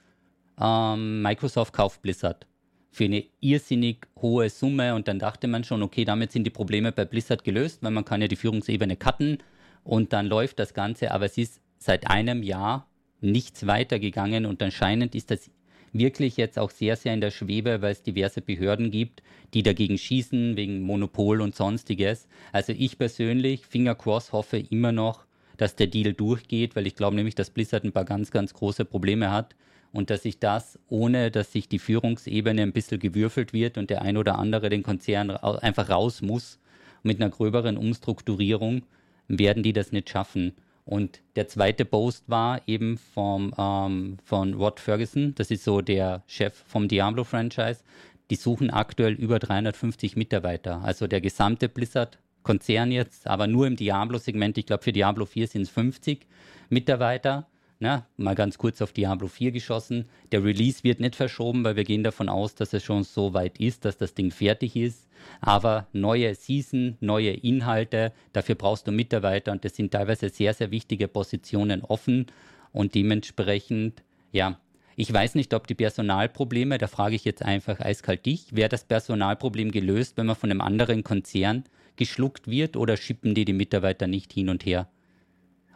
Ähm, Microsoft kauft Blizzard für eine irrsinnig hohe Summe und dann dachte man schon, okay, damit sind die Probleme bei Blizzard gelöst, weil man kann ja die Führungsebene cutten und dann läuft das Ganze, aber es ist seit einem Jahr nichts weitergegangen und anscheinend ist das wirklich jetzt auch sehr, sehr in der Schwebe, weil es diverse Behörden gibt, die dagegen schießen, wegen Monopol und sonstiges. Also ich persönlich, Finger cross, hoffe immer noch, dass der Deal durchgeht, weil ich glaube nämlich, dass Blizzard ein paar ganz, ganz große Probleme hat und dass sich das, ohne dass sich die Führungsebene ein bisschen gewürfelt wird und der ein oder andere den Konzern einfach raus muss, mit einer gröberen Umstrukturierung, werden die das nicht schaffen. Und der zweite Post war eben vom, ähm, von Rod Ferguson, das ist so der Chef vom Diablo-Franchise. Die suchen aktuell über 350 Mitarbeiter. Also der gesamte Blizzard-Konzern jetzt, aber nur im Diablo-Segment. Ich glaube, für Diablo 4 sind es 50 Mitarbeiter. Na, mal ganz kurz auf Diablo 4 geschossen. Der Release wird nicht verschoben, weil wir gehen davon aus, dass es schon so weit ist, dass das Ding fertig ist. Aber neue Season, neue Inhalte, dafür brauchst du Mitarbeiter und das sind teilweise sehr, sehr wichtige Positionen offen und dementsprechend, ja, ich weiß nicht, ob die Personalprobleme, da frage ich jetzt einfach eiskalt dich, wäre das Personalproblem gelöst, wenn man von einem anderen Konzern geschluckt wird oder schippen die die Mitarbeiter nicht hin und her?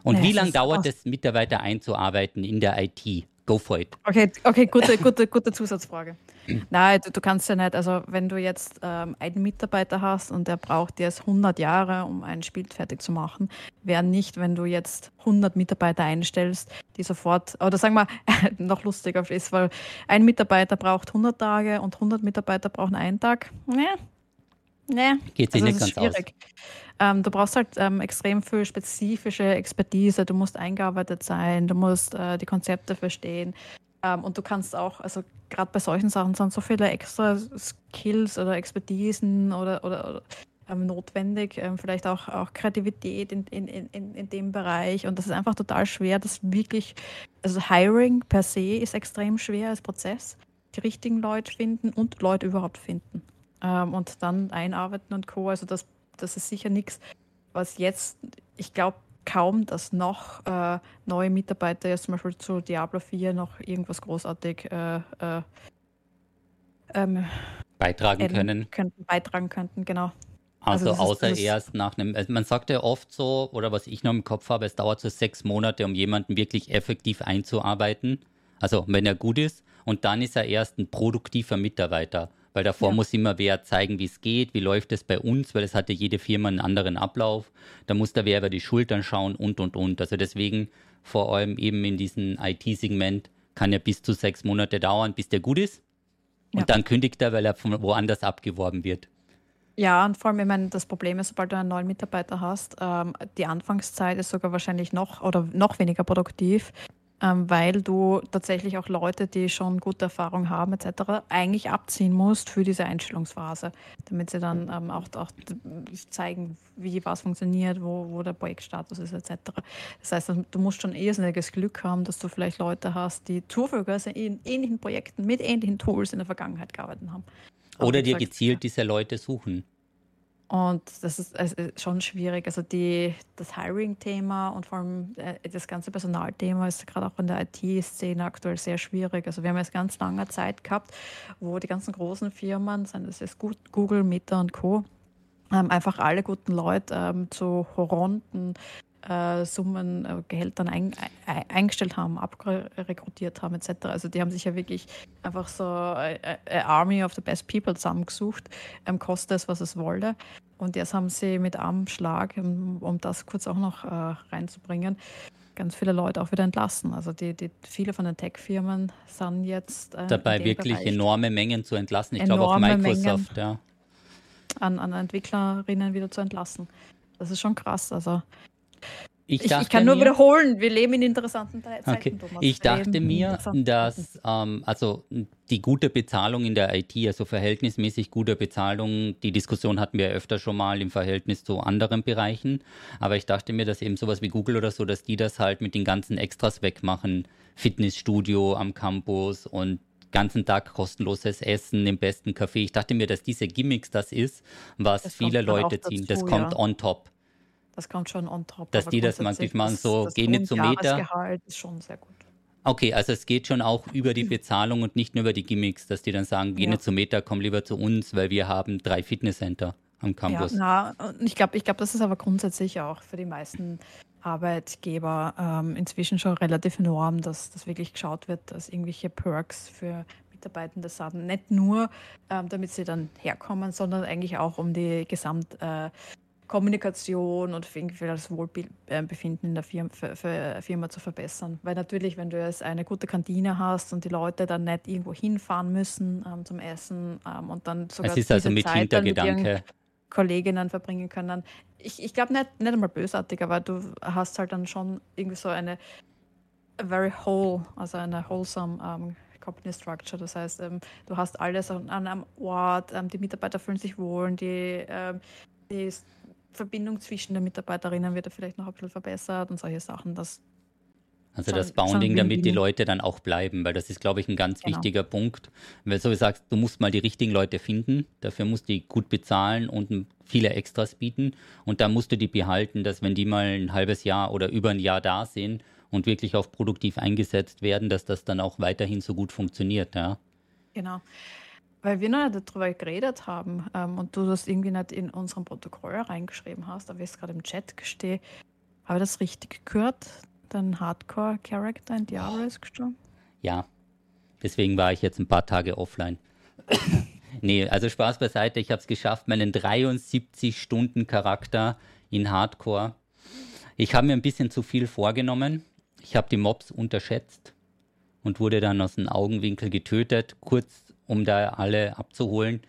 Und ja, wie lange dauert es, Mitarbeiter einzuarbeiten in der IT? Go for it. Okay, okay gute, gute, gute Zusatzfrage. Nein, du, du, kannst ja nicht, also wenn du jetzt ähm, einen Mitarbeiter hast und der braucht jetzt 100 Jahre, um ein Spiel fertig zu machen, wäre nicht, wenn du jetzt 100 Mitarbeiter einstellst, die sofort, oder sagen wir, noch lustiger ist, weil ein Mitarbeiter braucht 100 Tage und 100 Mitarbeiter brauchen einen Tag. Nee, nee. Geht sich also nicht ganz schwierig. aus. Ähm, du brauchst halt ähm, extrem viel spezifische Expertise. Du musst eingearbeitet sein, du musst äh, die Konzepte verstehen. Ähm, und du kannst auch, also gerade bei solchen Sachen sind so viele extra Skills oder Expertisen oder, oder, oder ähm, notwendig, ähm, vielleicht auch, auch Kreativität in, in, in, in dem Bereich. Und das ist einfach total schwer, das wirklich, also Hiring per se ist extrem schwer als Prozess. Die richtigen Leute finden und Leute überhaupt finden. Ähm, und dann einarbeiten und Co. Also das das ist sicher nichts, was jetzt, ich glaube kaum, dass noch äh, neue Mitarbeiter jetzt zum Beispiel zu Diablo 4 noch irgendwas großartig äh, äh, ähm, beitragen können. Könnten, beitragen könnten, genau. Also, also außer ist, erst nach einem, also man sagt ja oft so, oder was ich noch im Kopf habe, es dauert so sechs Monate, um jemanden wirklich effektiv einzuarbeiten. Also wenn er gut ist. Und dann ist er erst ein produktiver Mitarbeiter weil davor ja. muss immer wer zeigen, wie es geht, wie läuft es bei uns, weil es hatte jede Firma einen anderen Ablauf. Da muss da wer über die Schultern schauen und, und, und. Also deswegen vor allem eben in diesem IT-Segment kann ja bis zu sechs Monate dauern, bis der gut ist. Und ja. dann kündigt er, weil er von woanders abgeworben wird. Ja, und vor allem, ich meine, das Problem ist, sobald du einen neuen Mitarbeiter hast, ähm, die Anfangszeit ist sogar wahrscheinlich noch oder noch weniger produktiv, weil du tatsächlich auch Leute, die schon gute Erfahrung haben etc., eigentlich abziehen musst für diese Einstellungsphase, damit sie dann ähm, auch, auch zeigen, wie was funktioniert, wo, wo der Projektstatus ist etc. Das heißt, du musst schon irrsinniges Glück haben, dass du vielleicht Leute hast, die zufälligerweise in ähnlichen Projekten mit ähnlichen Tools in der Vergangenheit gearbeitet haben. Oder dir gezielt diese Leute suchen. Und das ist schon schwierig. Also die, das Hiring-Thema und vor allem äh, das ganze Personalthema ist gerade auch in der IT-Szene aktuell sehr schwierig. Also wir haben jetzt ganz lange Zeit gehabt, wo die ganzen großen Firmen, seien das jetzt Google, Meta und Co., ähm, einfach alle guten Leute ähm, zu horonten äh, Summen, äh, Gehältern ein, ein, eingestellt haben, abrekrutiert haben etc. Also die haben sich ja wirklich einfach so eine äh, Army of the Best People zusammengesucht, ähm, koste es, was es wolle. Und jetzt haben sie mit einem Schlag, um, um das kurz auch noch äh, reinzubringen, ganz viele Leute auch wieder entlassen. Also die, die viele von den Tech-Firmen sind jetzt äh, dabei wirklich Bereich enorme Mengen zu entlassen. Ich glaube auch Microsoft, ja. An, an Entwicklerinnen wieder zu entlassen. Das ist schon krass. Also ich, ich, ich, kann nur mir, wiederholen, wir leben in interessanten Zeiten. Okay. Ich dachte mir, dass ähm, also die gute Bezahlung in der IT, also verhältnismäßig gute Bezahlung, die Diskussion hatten wir öfter schon mal im Verhältnis zu anderen Bereichen, aber ich dachte mir, dass eben sowas wie Google oder so, dass die das halt mit den ganzen Extras wegmachen, Fitnessstudio am Campus und ganzen Tag kostenloses Essen im besten Café. Ich dachte mir, dass diese Gimmicks das ist, was das viele Leute ziehen. das kommt ja. on top. Das kommt schon on top. Dass die das manchmal so gehen nicht zum Meter. Gehalt ist schon sehr gut. Okay, also es geht schon auch über die Bezahlung und nicht nur über die Gimmicks, dass die dann sagen, geh ja. nicht zum Meter, komm lieber zu uns, weil wir haben drei Fitnesscenter am Campus. Ja, na, ich glaube, ich glaub, das ist aber grundsätzlich auch für die meisten Arbeitgeber ähm, inzwischen schon relativ enorm, dass, dass wirklich geschaut wird, dass irgendwelche Perks für Mitarbeitende sind. Nicht nur, ähm, damit sie dann herkommen, sondern eigentlich auch um die Gesamt... Äh, Kommunikation und für das Wohlbefinden in der Firma, Firma, zu verbessern. Weil natürlich, wenn du jetzt eine gute Kantine hast und die Leute dann nicht irgendwo hinfahren müssen ähm, zum Essen ähm, und dann sogar es ist also mit Zeit Hintergedanke. Mit Kolleginnen verbringen können. Ich, ich glaube nicht, nicht einmal bösartig, aber du hast halt dann schon irgendwie so eine very whole, also eine wholesome ähm, Company Structure. Das heißt, ähm, du hast alles an, an einem Ort, ähm, die Mitarbeiter fühlen sich wohl, die, ähm, die Verbindung zwischen den Mitarbeiterinnen wird vielleicht noch ein bisschen verbessert und solche Sachen. Das also das Bounding, damit die Leute dann auch bleiben, weil das ist, glaube ich, ein ganz genau. wichtiger Punkt. Weil so wie du sagst, du musst mal die richtigen Leute finden, dafür musst du die gut bezahlen und viele Extras bieten und da musst du die behalten, dass wenn die mal ein halbes Jahr oder über ein Jahr da sind und wirklich auch produktiv eingesetzt werden, dass das dann auch weiterhin so gut funktioniert, ja. Genau. Weil wir noch nicht darüber geredet haben ähm, und du das irgendwie nicht in unserem Protokoll reingeschrieben hast, aber ich es gerade im Chat gestehe, habe ich das richtig gehört? Dein Hardcore-Character in Diablo ist gestorben? Ja, deswegen war ich jetzt ein paar Tage offline. nee, also Spaß beiseite, ich habe es geschafft, meinen 73-Stunden-Charakter in Hardcore. Ich habe mir ein bisschen zu viel vorgenommen. Ich habe die Mobs unterschätzt und wurde dann aus dem Augenwinkel getötet. Kurz um da alle abzuholen.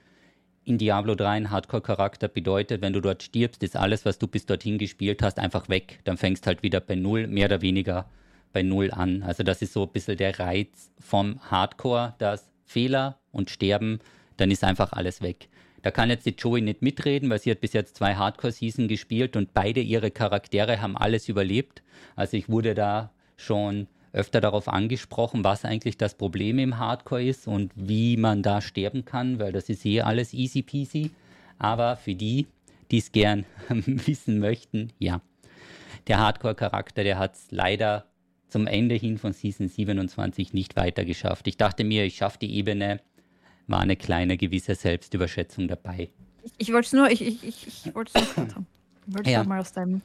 In Diablo 3 ein Hardcore-Charakter bedeutet, wenn du dort stirbst, ist alles, was du bis dorthin gespielt hast, einfach weg. Dann fängst halt wieder bei Null, mehr oder weniger bei Null an. Also das ist so ein bisschen der Reiz vom Hardcore, dass Fehler und Sterben, dann ist einfach alles weg. Da kann jetzt die Joey nicht mitreden, weil sie hat bis jetzt zwei Hardcore-Season gespielt und beide ihre Charaktere haben alles überlebt. Also ich wurde da schon öfter darauf angesprochen, was eigentlich das Problem im Hardcore ist und wie man da sterben kann, weil das ist eh alles easy peasy. Aber für die, die es gern wissen möchten, ja. Der Hardcore-Charakter, der hat es leider zum Ende hin von Season 27 nicht weiter geschafft. Ich dachte mir, ich schaffe die Ebene, war eine kleine gewisse Selbstüberschätzung dabei. Ich, wollte es nur, ich, ich, ich, ich wollte es nur haben. Ich wollte ja. mal aus deinem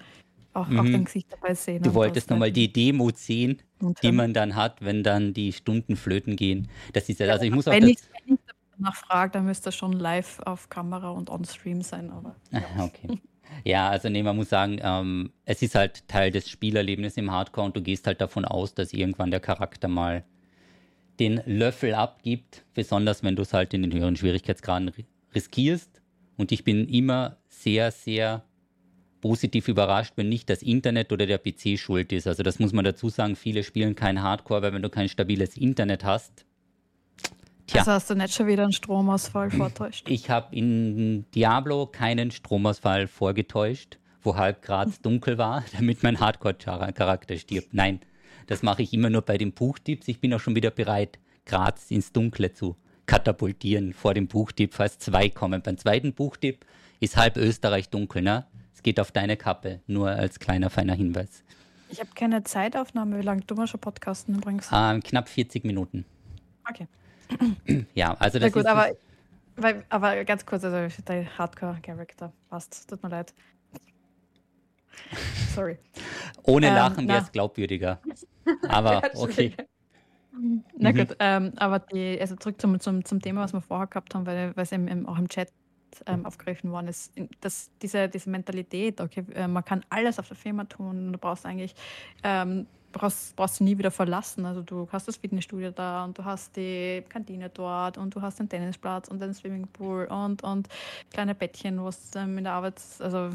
auch, mhm. auch dein Gesicht dabei sehen. Du wolltest nochmal die Demo sehen, die man dann hat, wenn dann die Stunden flöten gehen. Das ist ja, also ich muss auch wenn, ich, wenn ich danach frage, dann müsste das schon live auf Kamera und on Stream sein. Aber, ja. okay. Ja, also nee, man muss sagen, ähm, es ist halt Teil des Spielerlebnisses im Hardcore und du gehst halt davon aus, dass irgendwann der Charakter mal den Löffel abgibt, besonders wenn du es halt in den höheren Schwierigkeitsgraden riskierst. Und ich bin immer sehr, sehr positiv überrascht, wenn nicht das Internet oder der PC schuld ist. Also das muss man dazu sagen, viele spielen kein Hardcore, weil wenn du kein stabiles Internet hast. Tja. Also hast du nicht schon wieder einen Stromausfall vortäuscht? Ich habe in Diablo keinen Stromausfall vorgetäuscht, wo halb Grad dunkel war, damit mein Hardcore-Charakter stirbt. Nein, das mache ich immer nur bei den Buchtipps. Ich bin auch schon wieder bereit, Graz ins Dunkle zu katapultieren vor dem Buchtipp, falls zwei kommen. Beim zweiten Buchtipp ist halb Österreich dunkel, ne? Es geht auf deine Kappe, nur als kleiner feiner Hinweis. Ich habe keine Zeitaufnahme. Wie lange du mal schon podcasten übrigens? Ähm, knapp 40 Minuten. Okay. Ja, also das ja, gut, ist. aber, weil, aber ganz kurz, also der Hardcore-Charakter passt. Tut mir leid. Sorry. Ohne ähm, Lachen wäre es glaubwürdiger. Aber okay. Na mhm. gut, ähm, aber die, also zurück zum, zum, zum Thema, was wir vorher gehabt haben, weil, weil es eben auch im Chat ähm, aufgegriffen worden ist, dass diese, diese Mentalität, okay, äh, man kann alles auf der Firma tun, du brauchst eigentlich ähm, brauchst, brauchst du nie wieder verlassen. Also du hast das Fitnessstudio da und du hast die Kantine dort und du hast den Tennisplatz und den Swimmingpool und, und kleine Bettchen, wo du ähm, in der Arbeit, also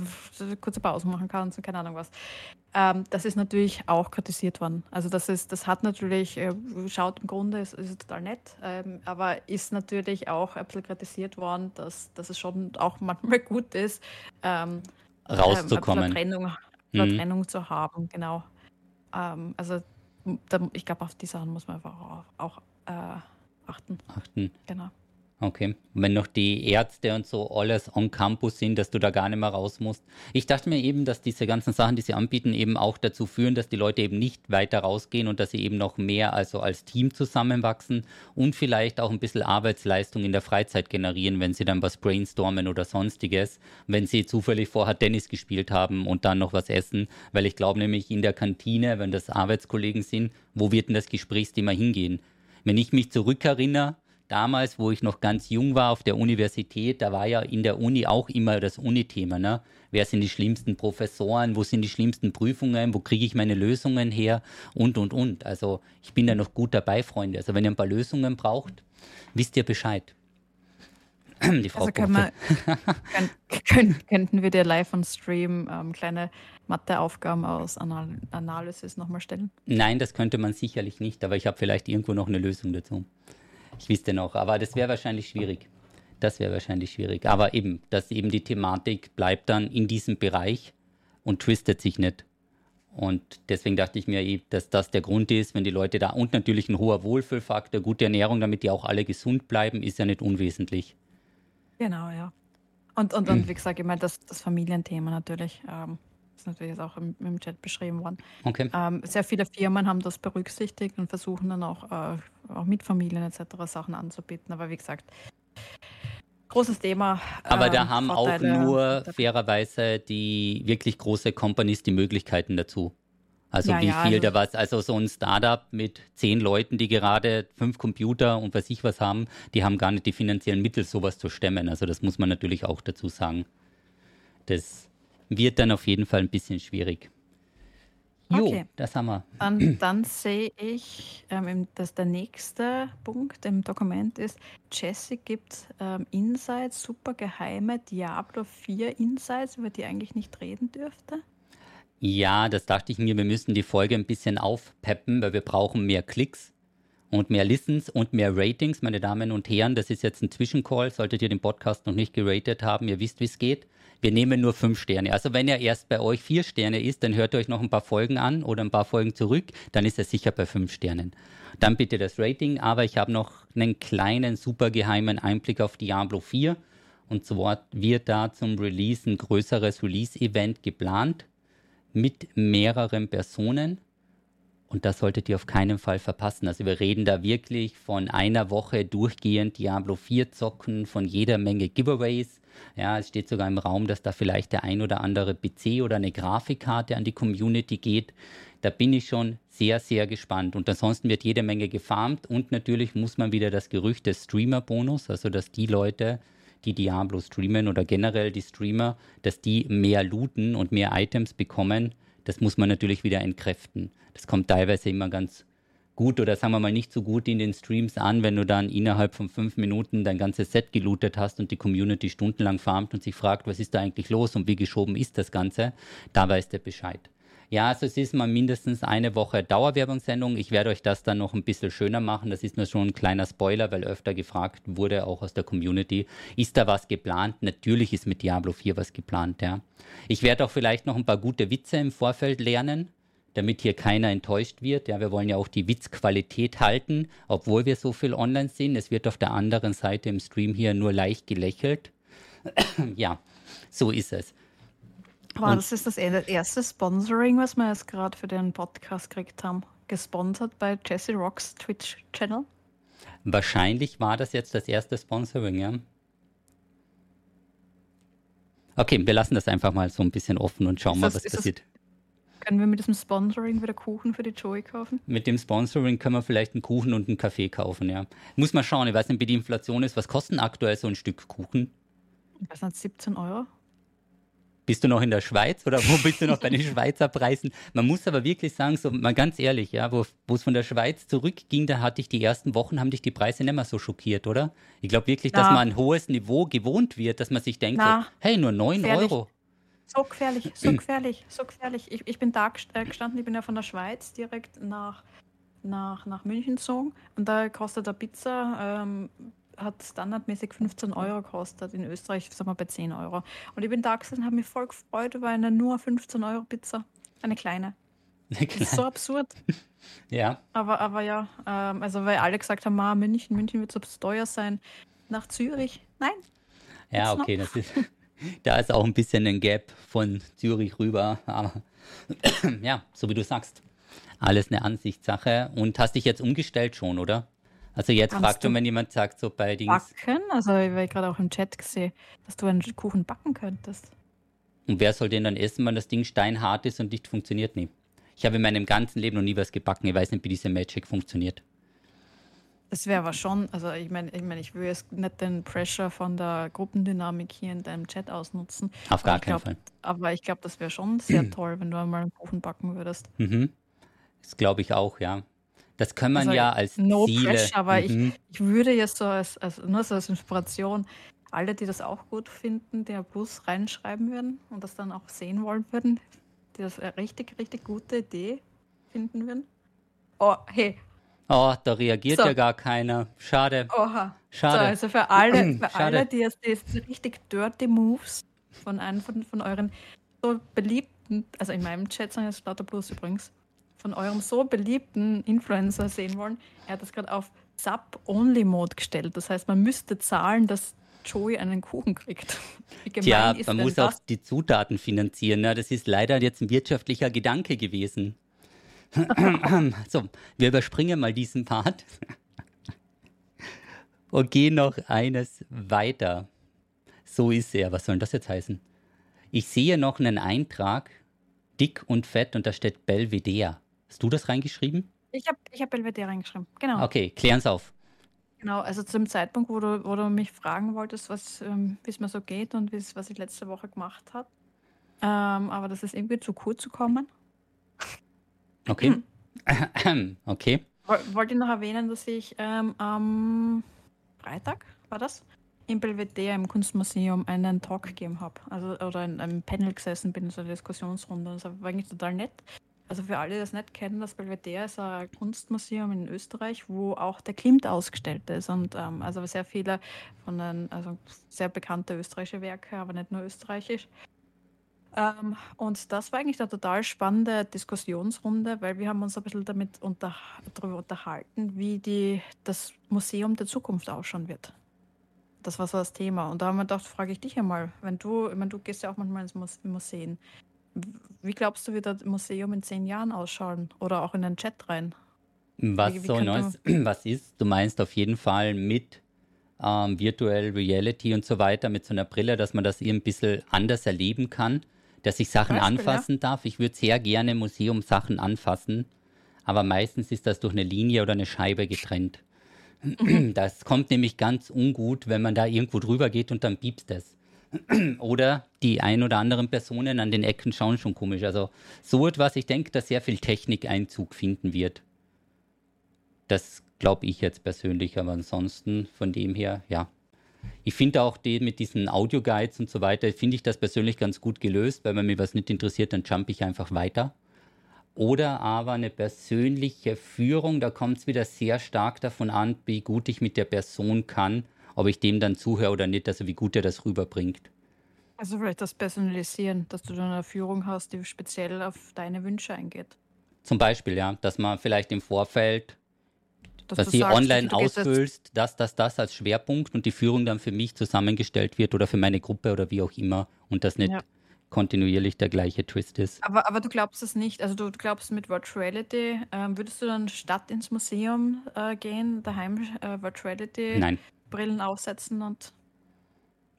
kurze Pausen machen kannst und keine Ahnung was. Ähm, das ist natürlich auch kritisiert worden. Also das ist, das hat natürlich, äh, schaut im Grunde, ist, ist total nett, ähm, aber ist natürlich auch ein bisschen kritisiert worden, dass, dass es schon auch manchmal gut ist, ähm, rauszukommen. Ähm, Trennung, mhm. Trennung zu haben, genau. Ähm, also da, ich glaube, auf die Sachen muss man einfach auch, auch äh, achten. Achten. Genau. Okay. wenn noch die Ärzte und so alles on Campus sind, dass du da gar nicht mehr raus musst. Ich dachte mir eben, dass diese ganzen Sachen, die sie anbieten, eben auch dazu führen, dass die Leute eben nicht weiter rausgehen und dass sie eben noch mehr also als Team zusammenwachsen und vielleicht auch ein bisschen Arbeitsleistung in der Freizeit generieren, wenn sie dann was brainstormen oder sonstiges, wenn sie zufällig vorher Tennis gespielt haben und dann noch was essen, weil ich glaube nämlich in der Kantine, wenn das Arbeitskollegen sind, wo wird denn das Gesprächsthema hingehen? Wenn ich mich zurückerinnere, damals, wo ich noch ganz jung war auf der Universität, da war ja in der Uni auch immer das Uni-Thema. Ne? Wer sind die schlimmsten Professoren? Wo sind die schlimmsten Prüfungen? Wo kriege ich meine Lösungen her? Und, und, und. Also ich bin da noch gut dabei, Freunde. Also wenn ihr ein paar Lösungen braucht, wisst ihr Bescheid. Die Frau also können wir, können, könnten wir dir live on Stream ähm, kleine Matheaufgaben aus Anal Analysis nochmal stellen? Nein, das könnte man sicherlich nicht, aber ich habe vielleicht irgendwo noch eine Lösung dazu. Ich wüsste noch, aber das wäre wahrscheinlich schwierig. Das wäre wahrscheinlich schwierig. Aber eben, dass eben die Thematik bleibt dann in diesem Bereich und twistet sich nicht. Und deswegen dachte ich mir, eh, dass das der Grund ist, wenn die Leute da und natürlich ein hoher Wohlfühlfaktor, gute Ernährung, damit die auch alle gesund bleiben, ist ja nicht unwesentlich. Genau, ja. Und, und, und wie gesagt, ich meine, das, das Familienthema natürlich. Ähm, ist natürlich auch im, im Chat beschrieben worden. Okay. Ähm, sehr viele Firmen haben das berücksichtigt und versuchen dann auch, äh, auch mit Familien etc. Sachen anzubieten. Aber wie gesagt, großes Thema. Aber ähm, da haben Vorteile, auch nur fairerweise die wirklich große Companies die Möglichkeiten dazu. Also ja, wie ja, viel also da was, also so ein Startup mit zehn Leuten, die gerade fünf Computer und weiß ich was haben, die haben gar nicht die finanziellen Mittel, sowas zu stemmen. Also das muss man natürlich auch dazu sagen. Das wird dann auf jeden Fall ein bisschen schwierig. Jo, okay. das haben wir. Dann, dann sehe ich, ähm, dass der nächste Punkt im Dokument ist, Jesse gibt ähm, Insights, super geheime Diablo 4 Insights, über die eigentlich nicht reden dürfte. Ja, das dachte ich mir, wir müssen die Folge ein bisschen aufpeppen, weil wir brauchen mehr Klicks und mehr Listens und mehr Ratings, meine Damen und Herren. Das ist jetzt ein Zwischencall. Solltet ihr den Podcast noch nicht geratet haben, ihr wisst, wie es geht. Wir nehmen nur fünf Sterne. Also wenn er erst bei euch vier Sterne ist, dann hört euch noch ein paar Folgen an oder ein paar Folgen zurück, dann ist er sicher bei fünf Sternen. Dann bitte das Rating, aber ich habe noch einen kleinen, super geheimen Einblick auf Diablo 4. Und zwar wird da zum Release ein größeres Release-Event geplant mit mehreren Personen. Und das solltet ihr auf keinen Fall verpassen. Also wir reden da wirklich von einer Woche durchgehend Diablo 4 zocken, von jeder Menge Giveaways. Ja, es steht sogar im Raum, dass da vielleicht der ein oder andere PC oder eine Grafikkarte an die Community geht. Da bin ich schon sehr, sehr gespannt. Und ansonsten wird jede Menge gefarmt und natürlich muss man wieder das Gerücht des Streamer-Bonus, also dass die Leute, die Diablo streamen oder generell die Streamer, dass die mehr looten und mehr Items bekommen, das muss man natürlich wieder entkräften. Das kommt teilweise immer ganz gut oder sagen wir mal nicht so gut in den Streams an, wenn du dann innerhalb von fünf Minuten dein ganzes Set gelootet hast und die Community stundenlang farmt und sich fragt, was ist da eigentlich los und wie geschoben ist das Ganze, da weiß der Bescheid. Ja, also es ist mal mindestens eine Woche Dauerwerbungssendung. Ich werde euch das dann noch ein bisschen schöner machen. Das ist nur schon ein kleiner Spoiler, weil öfter gefragt wurde, auch aus der Community, ist da was geplant? Natürlich ist mit Diablo 4 was geplant, ja. Ich werde auch vielleicht noch ein paar gute Witze im Vorfeld lernen damit hier keiner enttäuscht wird. Ja, wir wollen ja auch die Witzqualität halten, obwohl wir so viel online sind. Es wird auf der anderen Seite im Stream hier nur leicht gelächelt. ja, so ist es. Wow, das ist das erste Sponsoring, was wir jetzt gerade für den Podcast gekriegt haben. Gesponsert bei Jesse Rocks Twitch-Channel. Wahrscheinlich war das jetzt das erste Sponsoring, ja. Okay, wir lassen das einfach mal so ein bisschen offen und schauen das, mal, was passiert. Das, können wir mit diesem Sponsoring wieder Kuchen für die Joey kaufen? Mit dem Sponsoring können wir vielleicht einen Kuchen und einen Kaffee kaufen, ja. Muss man schauen, ich weiß nicht, wie die Inflation ist. Was kostet aktuell so ein Stück Kuchen? Ich weiß nicht, 17 Euro. Bist du noch in der Schweiz oder wo bist du noch bei den Schweizer Preisen? Man muss aber wirklich sagen, so mal ganz ehrlich, ja, wo es von der Schweiz zurückging, da hatte ich die ersten Wochen, haben dich die Preise nicht mehr so schockiert, oder? Ich glaube wirklich, dass man ein hohes Niveau gewohnt wird, dass man sich denkt, so, hey, nur 9 Euro. So gefährlich, so gefährlich, so gefährlich. Ich, ich bin da äh, gestanden, ich bin ja von der Schweiz direkt nach, nach, nach München gezogen und da kostet eine Pizza, ähm, hat standardmäßig 15 Euro gekostet. In Österreich sind wir bei 10 Euro. Und ich bin da gesessen und habe mich voll gefreut über eine nur 15 Euro Pizza. Eine kleine. Eine kleine. Das ist so absurd. ja. Aber, aber ja, ähm, also weil alle gesagt haben, ah, München, München wird so teuer sein. Nach Zürich, nein. Ja, okay, das ist, da ist auch ein bisschen ein Gap von Zürich rüber. Aber ja, so wie du sagst, alles eine Ansichtssache. Und hast dich jetzt umgestellt schon, oder? Also jetzt Kannst fragt du, wenn jemand sagt, so bei Dings. Backen? Also ich habe gerade auch im Chat gesehen, dass du einen Kuchen backen könntest. Und wer soll den dann essen, wenn das Ding steinhart ist und nicht funktioniert? Nee. Ich habe in meinem ganzen Leben noch nie was gebacken. Ich weiß nicht, wie diese Magic funktioniert. Das wäre aber schon, also ich meine, ich, mein, ich will jetzt nicht den Pressure von der Gruppendynamik hier in deinem Chat ausnutzen. Auf gar keinen glaub, Fall. Aber ich glaube, das wäre schon sehr toll, wenn du einmal einen Kuchen backen würdest. Mhm. Das glaube ich auch, ja. Das kann man also, ja als no Ziele. Pressure, aber mhm. ich, ich würde jetzt so als, als, nur so als Inspiration alle, die das auch gut finden, der Bus reinschreiben würden und das dann auch sehen wollen würden, die das eine richtig, richtig gute Idee finden würden. Oh, hey, Oh, da reagiert so. ja gar keiner. Schade. Oha. Schade. So, also für alle, für alle die jetzt die richtig dirty Moves von einem von, von euren so beliebten, also in meinem Chat sind jetzt lauter Plus übrigens, von eurem so beliebten Influencer sehen wollen, er hat das gerade auf Sub-Only-Mode gestellt. Das heißt, man müsste zahlen, dass Joey einen Kuchen kriegt. Tja, man muss das? auch die Zutaten finanzieren. Ne? Das ist leider jetzt ein wirtschaftlicher Gedanke gewesen. so, wir überspringen mal diesen Part und gehen noch eines weiter. So ist er. Was soll das jetzt heißen? Ich sehe noch einen Eintrag, dick und fett, und da steht Belvedere. Hast du das reingeschrieben? Ich habe ich hab Belvedere reingeschrieben, genau. Okay, klären's auf. Genau, also zu dem Zeitpunkt, wo du, wo du mich fragen wolltest, ähm, wie es mir so geht und was ich letzte Woche gemacht habe. Ähm, aber das ist irgendwie zu kurz zu kommen. Okay. okay. Wollte ich noch erwähnen, dass ich ähm, am Freitag, war das, im Belvedere im Kunstmuseum einen Talk gegeben habe. Also, oder in einem Panel gesessen bin, so eine Diskussionsrunde. Das war eigentlich total nett. Also für alle, die das nicht kennen, das Belvedere ist ein Kunstmuseum in Österreich, wo auch der Klimt ausgestellt ist. Und ähm, also sehr viele von den, also sehr bekannte österreichische Werke, aber nicht nur österreichisch. Ähm, und das war eigentlich eine total spannende Diskussionsrunde, weil wir haben uns ein bisschen damit unter, darüber unterhalten, wie die, das Museum der Zukunft ausschauen wird. Das war so das Thema. Und da haben wir gedacht, frage ich dich einmal, wenn du, ich meine, du gehst ja auch manchmal ins Museum. Wie glaubst du, wie das Museum in zehn Jahren ausschauen? Oder auch in den Chat rein? Was wie, wie so Neues, was ist? Du meinst auf jeden Fall mit ähm, Virtual Reality und so weiter, mit so einer Brille, dass man das ein bisschen anders erleben kann dass ich Sachen Beispiel, anfassen ja. darf. Ich würde sehr gerne im Museum Sachen anfassen, aber meistens ist das durch eine Linie oder eine Scheibe getrennt. Das kommt nämlich ganz ungut, wenn man da irgendwo drüber geht und dann piepst es. Oder die ein oder anderen Personen an den Ecken schauen schon komisch. Also so etwas, ich denke, dass sehr viel Technik Einzug finden wird. Das glaube ich jetzt persönlich, aber ansonsten von dem her, ja. Ich finde auch den mit diesen Audio-Guides und so weiter, finde ich das persönlich ganz gut gelöst, weil wenn mir was nicht interessiert, dann jump ich einfach weiter. Oder aber eine persönliche Führung, da kommt es wieder sehr stark davon an, wie gut ich mit der Person kann, ob ich dem dann zuhöre oder nicht, also wie gut er das rüberbringt. Also vielleicht das Personalisieren, dass du dann eine Führung hast, die speziell auf deine Wünsche eingeht. Zum Beispiel, ja, dass man vielleicht im Vorfeld, dass, dass sie sagst, online ausfüllst, dass das, das als Schwerpunkt und die Führung dann für mich zusammengestellt wird oder für meine Gruppe oder wie auch immer und das nicht ja. kontinuierlich der gleiche Twist ist. Aber, aber du glaubst es nicht, also du glaubst mit Virtuality, ähm, würdest du dann statt ins Museum äh, gehen, daheim äh, Virtuality Nein. Brillen aufsetzen und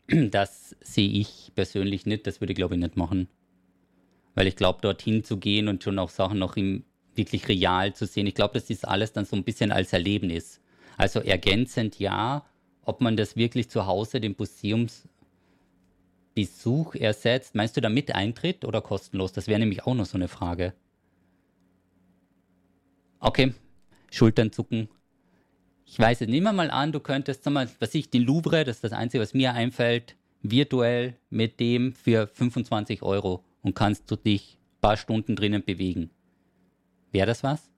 das sehe ich persönlich nicht, das würde ich glaube ich nicht machen. Weil ich glaube, dorthin zu gehen und schon auch Sachen noch im wirklich real zu sehen, ich glaube, das ist alles dann so ein bisschen als Erlebnis. Also ergänzend ja, ob man das wirklich zu Hause, den Museumsbesuch ersetzt. Meinst du da mit Eintritt oder kostenlos? Das wäre nämlich auch noch so eine Frage. Okay, Schultern zucken. Ich weiß es, nehmen wir mal an, du könntest, sag mal, was ich, den Louvre, das ist das Einzige, was mir einfällt, virtuell mit dem für 25 Euro und kannst du dich ein paar Stunden drinnen bewegen. Wäre das was?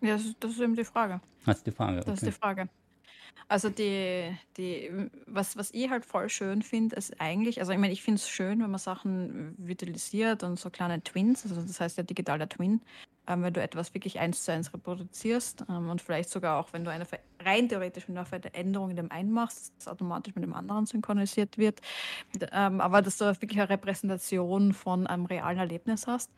Ja, das ist, das ist eben die Frage. Das ist die Frage. Okay. Das ist die Frage. Also die, die, was, was ich halt voll schön finde, ist eigentlich, also ich meine, ich finde es schön, wenn man Sachen virtualisiert und so kleine Twins, also das heißt ja digitaler Twin, wenn du etwas wirklich eins zu eins reproduzierst ähm, und vielleicht sogar auch, wenn du eine rein theoretisch, wenn eine Änderung in dem einen machst, das automatisch mit dem anderen synchronisiert wird, ähm, aber dass du wirklich eine Repräsentation von einem realen Erlebnis hast.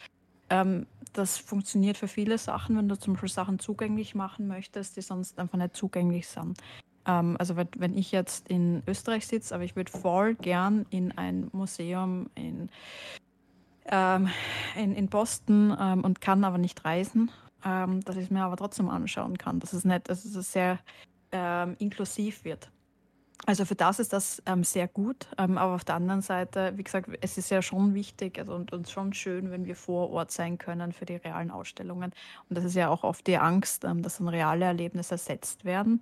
Ähm, das funktioniert für viele Sachen, wenn du zum Beispiel Sachen zugänglich machen möchtest, die sonst einfach nicht zugänglich sind. Ähm, also wenn ich jetzt in Österreich sitze, aber ich würde voll gern in ein Museum in ähm, in, in Boston ähm, und kann aber nicht reisen, ähm, dass ich es mir aber trotzdem anschauen kann, dass es nicht, dass es sehr ähm, inklusiv wird. Also für das ist das ähm, sehr gut, ähm, aber auf der anderen Seite, wie gesagt, es ist ja schon wichtig also, und, und schon schön, wenn wir vor Ort sein können für die realen Ausstellungen. Und das ist ja auch oft die Angst, dass dann reale Erlebnisse ersetzt werden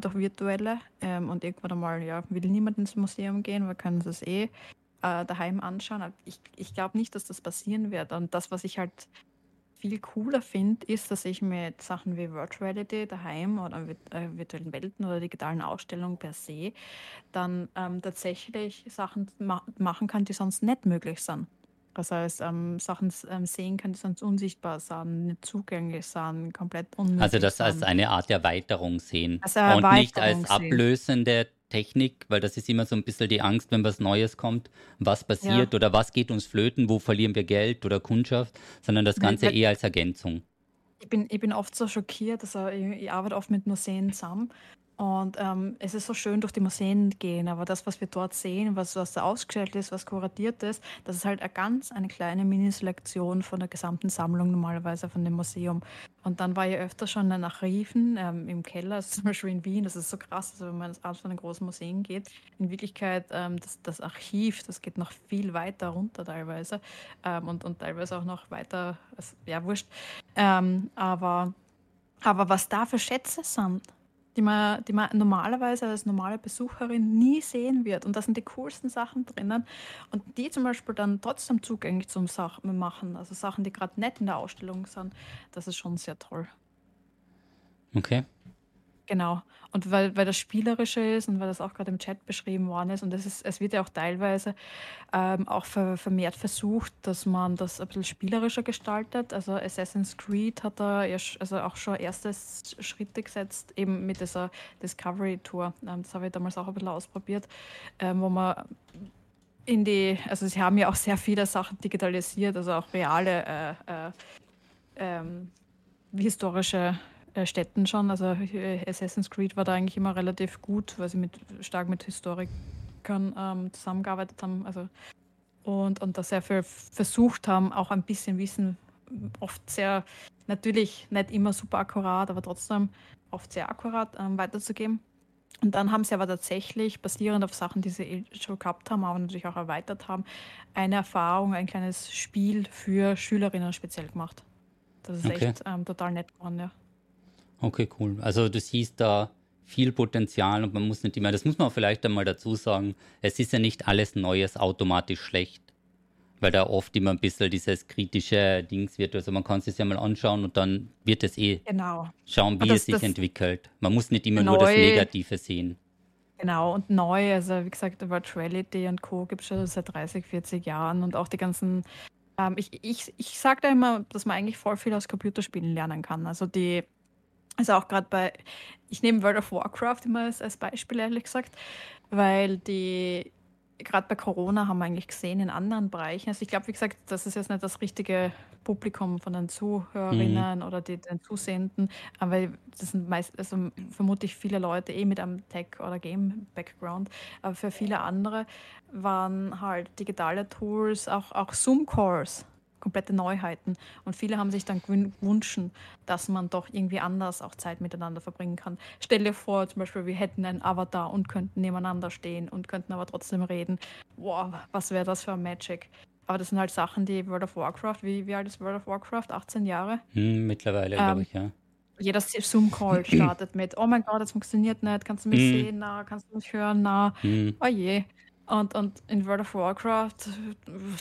durch virtuelle. und irgendwann einmal ja, will niemand ins Museum gehen, wir können es eh äh, daheim anschauen. ich, ich glaube nicht, dass das passieren wird. Und das, was ich halt viel cooler finde, ist, dass ich mit Sachen wie Virtuality daheim oder äh, virtuellen Welten oder digitalen Ausstellungen per se dann ähm, tatsächlich Sachen ma machen kann, die sonst nicht möglich sind. Das heißt, ähm, Sachen ähm, sehen kann, die sonst unsichtbar sind, nicht zugänglich sind, komplett unmöglich Also das als eine Art Erweiterung sehen also Erweiterung und nicht als ablösende Technik, weil das ist immer so ein bisschen die Angst, wenn was Neues kommt, was passiert ja. oder was geht uns flöten, wo verlieren wir Geld oder Kundschaft, sondern das Ganze eher als Ergänzung. Ich bin, ich bin oft so schockiert, also ich, ich arbeite oft mit Museen zusammen und ähm, es ist so schön durch die Museen gehen, aber das, was wir dort sehen, was, was da ausgestellt ist, was kuratiert ist, das ist halt eine ganz eine kleine Mini-Selektion von der gesamten Sammlung normalerweise von dem Museum. Und dann war ich öfter schon in Archiven ähm, im Keller, also zum Beispiel in Wien, das ist so krass, also wenn man Art von den großen Museen geht. In Wirklichkeit, ähm, das, das Archiv, das geht noch viel weiter runter teilweise ähm, und, und teilweise auch noch weiter, also, ja, wurscht. Ähm, aber, aber was da für Schätze sind, die man, die man normalerweise als normale Besucherin nie sehen wird. Und da sind die coolsten Sachen drinnen. Und die zum Beispiel dann trotzdem zugänglich zum Sachen machen, also Sachen, die gerade nicht in der Ausstellung sind, das ist schon sehr toll. Okay. Genau. Und weil, weil das Spielerische ist und weil das auch gerade im Chat beschrieben worden ist und es, ist, es wird ja auch teilweise ähm, auch ver, vermehrt versucht, dass man das ein bisschen spielerischer gestaltet. Also Assassin's Creed hat da ja also auch schon erste Schritte gesetzt, eben mit dieser Discovery Tour. Ähm, das habe ich damals auch ein bisschen ausprobiert, ähm, wo man in die, also sie haben ja auch sehr viele Sachen digitalisiert, also auch reale äh, äh, ähm, historische Städten schon. Also äh, Assassin's Creed war da eigentlich immer relativ gut, weil sie mit, stark mit Historikern ähm, zusammengearbeitet haben. Also, und, und da sehr viel versucht haben, auch ein bisschen Wissen, oft sehr, natürlich nicht immer super akkurat, aber trotzdem oft sehr akkurat ähm, weiterzugeben. Und dann haben sie aber tatsächlich, basierend auf Sachen, die sie eh schon gehabt haben, aber natürlich auch erweitert haben, eine Erfahrung, ein kleines Spiel für Schülerinnen speziell gemacht. Das ist okay. echt ähm, total nett geworden, ja. Okay, cool. Also du siehst da viel Potenzial und man muss nicht immer, das muss man vielleicht einmal dazu sagen, es ist ja nicht alles Neues automatisch schlecht, weil da oft immer ein bisschen dieses kritische Dings wird. Also man kann es sich ja mal anschauen und dann wird es eh genau. schauen, wie das, es sich entwickelt. Man muss nicht immer neu, nur das Negative sehen. Genau, und neu, also wie gesagt, Virtuality und Co. gibt es schon seit 30, 40 Jahren und auch die ganzen ähm, ich ich, ich sage da immer, dass man eigentlich voll viel aus Computerspielen lernen kann. Also die also auch gerade bei, ich nehme World of Warcraft immer als, als Beispiel, ehrlich gesagt, weil die, gerade bei Corona haben wir eigentlich gesehen in anderen Bereichen. Also ich glaube, wie gesagt, das ist jetzt nicht das richtige Publikum von den Zuhörerinnen mhm. oder die, den Zusehenden, aber das sind meist, also vermutlich viele Leute eh mit einem Tech- oder Game-Background, aber für viele andere waren halt digitale Tools, auch, auch Zoom-Calls komplette Neuheiten. Und viele haben sich dann gewünscht, dass man doch irgendwie anders auch Zeit miteinander verbringen kann. Stell dir vor, zum Beispiel, wir hätten einen Avatar und könnten nebeneinander stehen und könnten aber trotzdem reden. Wow, was wäre das für ein Magic? Aber das sind halt Sachen, die World of Warcraft, wie, wie alt ist World of Warcraft? 18 Jahre? Hm, mittlerweile, ähm, glaube ich, ja. Jeder Zoom-Call startet mit, oh mein Gott, das funktioniert nicht, kannst du mich hm. sehen, na, kannst du mich hören, na, hm. oh je. Und, und in World of Warcraft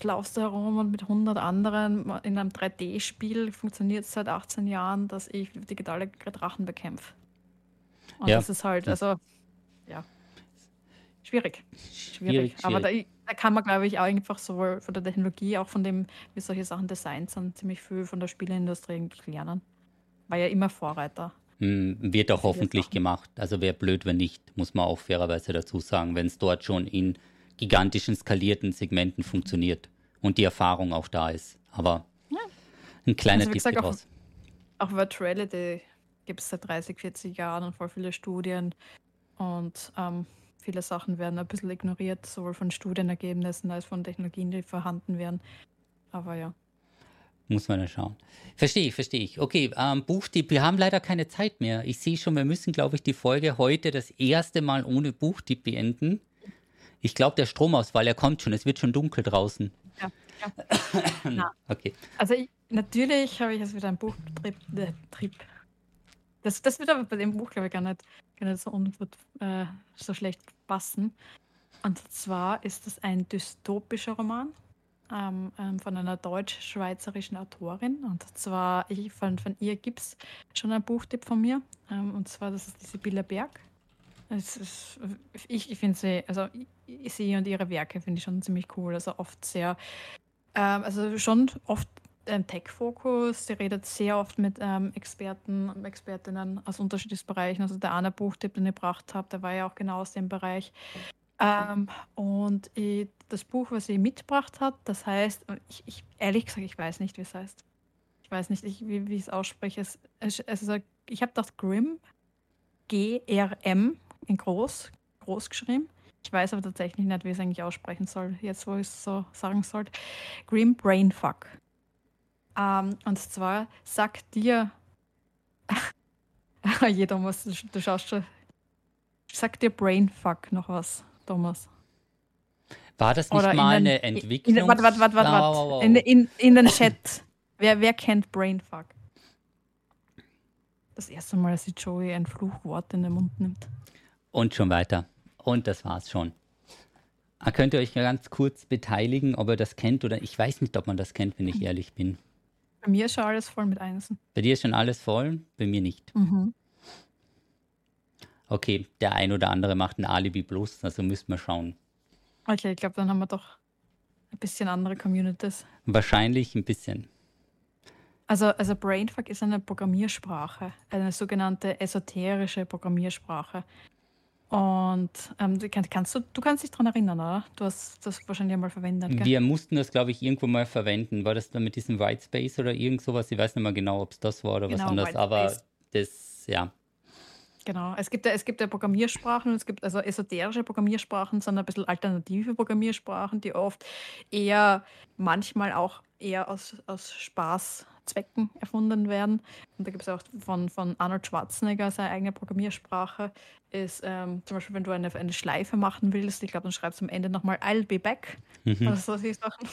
laufst du herum und mit 100 anderen in einem 3D-Spiel funktioniert es seit 18 Jahren, dass ich digitale Drachen bekämpfe. Und ja. das ist halt, also, ja, schwierig. Schwierig. schwierig. Aber da, da, kann man, glaube ich, auch einfach sowohl von der Technologie, auch von dem, wie solche Sachen designt sind, ziemlich viel von der Spieleindustrie lernen. War ja immer Vorreiter. Hm, wird auch hoffentlich gemacht. Also wäre blöd, wenn nicht, muss man auch fairerweise dazu sagen, wenn es dort schon in gigantischen skalierten Segmenten funktioniert und die Erfahrung auch da ist. Aber ja. ein kleiner also, Tipp gesagt, auch, auch Virtuality gibt es seit 30, 40 Jahren und voll viele Studien und ähm, viele Sachen werden ein bisschen ignoriert, sowohl von Studienergebnissen als von Technologien, die vorhanden wären. Aber ja. Muss man dann schauen. Verstehe ich, verstehe ich. Okay, ähm, Buchtipp. Wir haben leider keine Zeit mehr. Ich sehe schon, wir müssen, glaube ich, die Folge heute das erste Mal ohne Buchtipp beenden. Ich glaube, der Stromausfall, er kommt schon. Es wird schon dunkel draußen. Ja, ja. okay. Also ich, natürlich habe ich jetzt wieder ein Buchtrip. Äh, Trip. Das, das wird aber bei dem Buch, glaube ich, gar nicht, gar nicht so, äh, so schlecht passen. Und zwar ist das ein dystopischer Roman ähm, ähm, von einer deutsch-schweizerischen Autorin. Und zwar, ich, von, von ihr gibt es schon ein Buchtipp von mir. Ähm, und zwar, das ist die Sibylle Berg. Ist, ich ich finde sie, also sie und ihre Werke finde ich schon ziemlich cool. Also oft sehr, ähm, also schon oft ein Tech-Fokus. Sie redet sehr oft mit ähm, Experten und Expertinnen aus unterschiedlichen Bereichen. Also der eine Buchtipp, den ich gebracht habe, der war ja auch genau aus dem Bereich. Ähm, und ich, das Buch, was sie mitgebracht hat, das heißt, ich, ich, ehrlich gesagt, ich weiß nicht, wie es heißt. Ich weiß nicht, ich, wie, wie ich es ausspreche. Es, es, es ich habe das Grimm, G-R-M, in groß, groß geschrieben. Ich weiß aber tatsächlich nicht, wie ich es eigentlich aussprechen soll, jetzt wo ich es so sagen sollte. Grim Brainfuck. Ähm, und zwar sagt dir, jeder muss, du schaust schon, sagt dir Brainfuck noch was, Thomas? War das nicht Oder mal den, eine Entwicklung? Warte, warte, warte, warte. In, in, in den Chat. wer, wer kennt Brainfuck? Das erste Mal, dass die Joey ein Fluchwort in den Mund nimmt. Und schon weiter. Und das war's schon. Ah, könnt ihr euch ganz kurz beteiligen, ob ihr das kennt oder ich weiß nicht, ob man das kennt, wenn ich ehrlich bin. Bei mir ist schon alles voll mit Einsen. Bei dir ist schon alles voll, bei mir nicht. Mhm. Okay, der ein oder andere macht ein Alibi plus, also müssen wir schauen. Okay, ich glaube, dann haben wir doch ein bisschen andere Communities. Wahrscheinlich ein bisschen. Also, also Brainfuck ist eine Programmiersprache, eine sogenannte esoterische Programmiersprache. Und ähm, kannst du, du kannst dich daran erinnern, oder? Du hast das wahrscheinlich einmal verwendet. Gell? Wir mussten das, glaube ich, irgendwo mal verwenden. War das dann mit diesem Whitespace oder irgend sowas? Ich weiß nicht mehr genau, ob es das war oder genau, was anderes. Aber das, ja. Genau, es gibt ja, es gibt ja Programmiersprachen, es gibt also esoterische Programmiersprachen, sondern ein bisschen alternative Programmiersprachen, die oft eher manchmal auch eher aus, aus Spaß Zwecken erfunden werden. Und da gibt es auch von, von Arnold Schwarzenegger seine eigene Programmiersprache. Ist ähm, zum Beispiel, wenn du eine, eine Schleife machen willst, ich glaube, dann schreibst du am Ende nochmal I'll be back. Mhm. Oder so Sachen.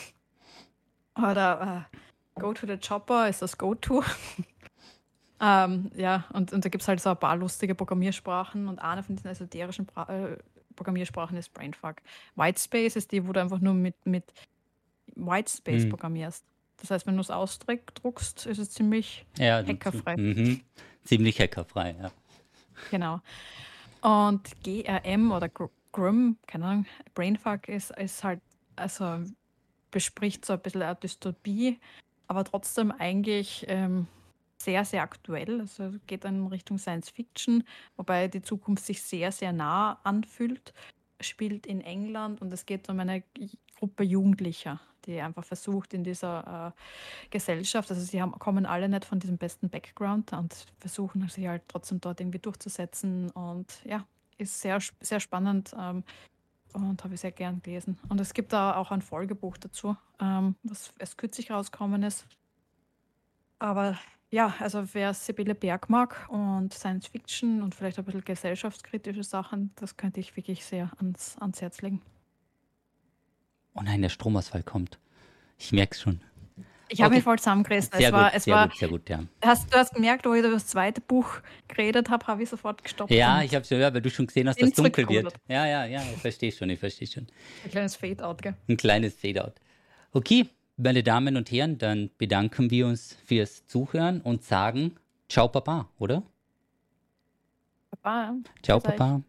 Oder uh, Go to the Chopper ist das Go-To. Ähm, ja, und, und da gibt es halt so ein paar lustige Programmiersprachen und eine von diesen esoterischen Bra äh, Programmiersprachen ist Brainfuck. Whitespace ist die, wo du einfach nur mit, mit Whitespace mhm. programmierst. Das heißt, wenn du es ausdruckst, ist es ziemlich ja, hackerfrei. Mhm. Ziemlich hackerfrei, ja. Genau. Und GRM oder Grim, keine Ahnung, Brainfuck ist, ist halt, also bespricht so ein bisschen eine Dystopie, aber trotzdem eigentlich ähm, sehr, sehr aktuell. Also geht dann in Richtung Science Fiction, wobei die Zukunft sich sehr, sehr nah anfühlt. Spielt in England und es geht um eine Gruppe Jugendlicher, die einfach versucht in dieser äh, Gesellschaft, also sie haben, kommen alle nicht von diesem besten Background und versuchen sich halt trotzdem dort irgendwie durchzusetzen und ja, ist sehr, sehr spannend ähm, und habe ich sehr gern gelesen. Und es gibt da auch ein Folgebuch dazu, ähm, was erst kürzlich rausgekommen ist. Aber ja, also wer Sibylle Berg mag und Science Fiction und vielleicht ein bisschen gesellschaftskritische Sachen, das könnte ich wirklich sehr ans, ans Herz legen. Oh nein, der Stromausfall kommt. Ich merke es schon. Ich habe okay. mich voll zusammengerissen. Sehr es war, gut, es sehr war, gut, sehr gut, ja. Hast, du hast gemerkt, wo ich über das zweite Buch geredet habe, habe ich sofort gestoppt. Ja, ich habe es ja, weil du schon gesehen hast, dass es dunkel wird. Ja, ja, ja, ich verstehe schon, ich verstehe schon. Ein kleines Fade-out, gell? Ein kleines Fade-out. Okay, meine Damen und Herren, dann bedanken wir uns fürs Zuhören und sagen Ciao Papa, oder? Papa. Ciao Papa.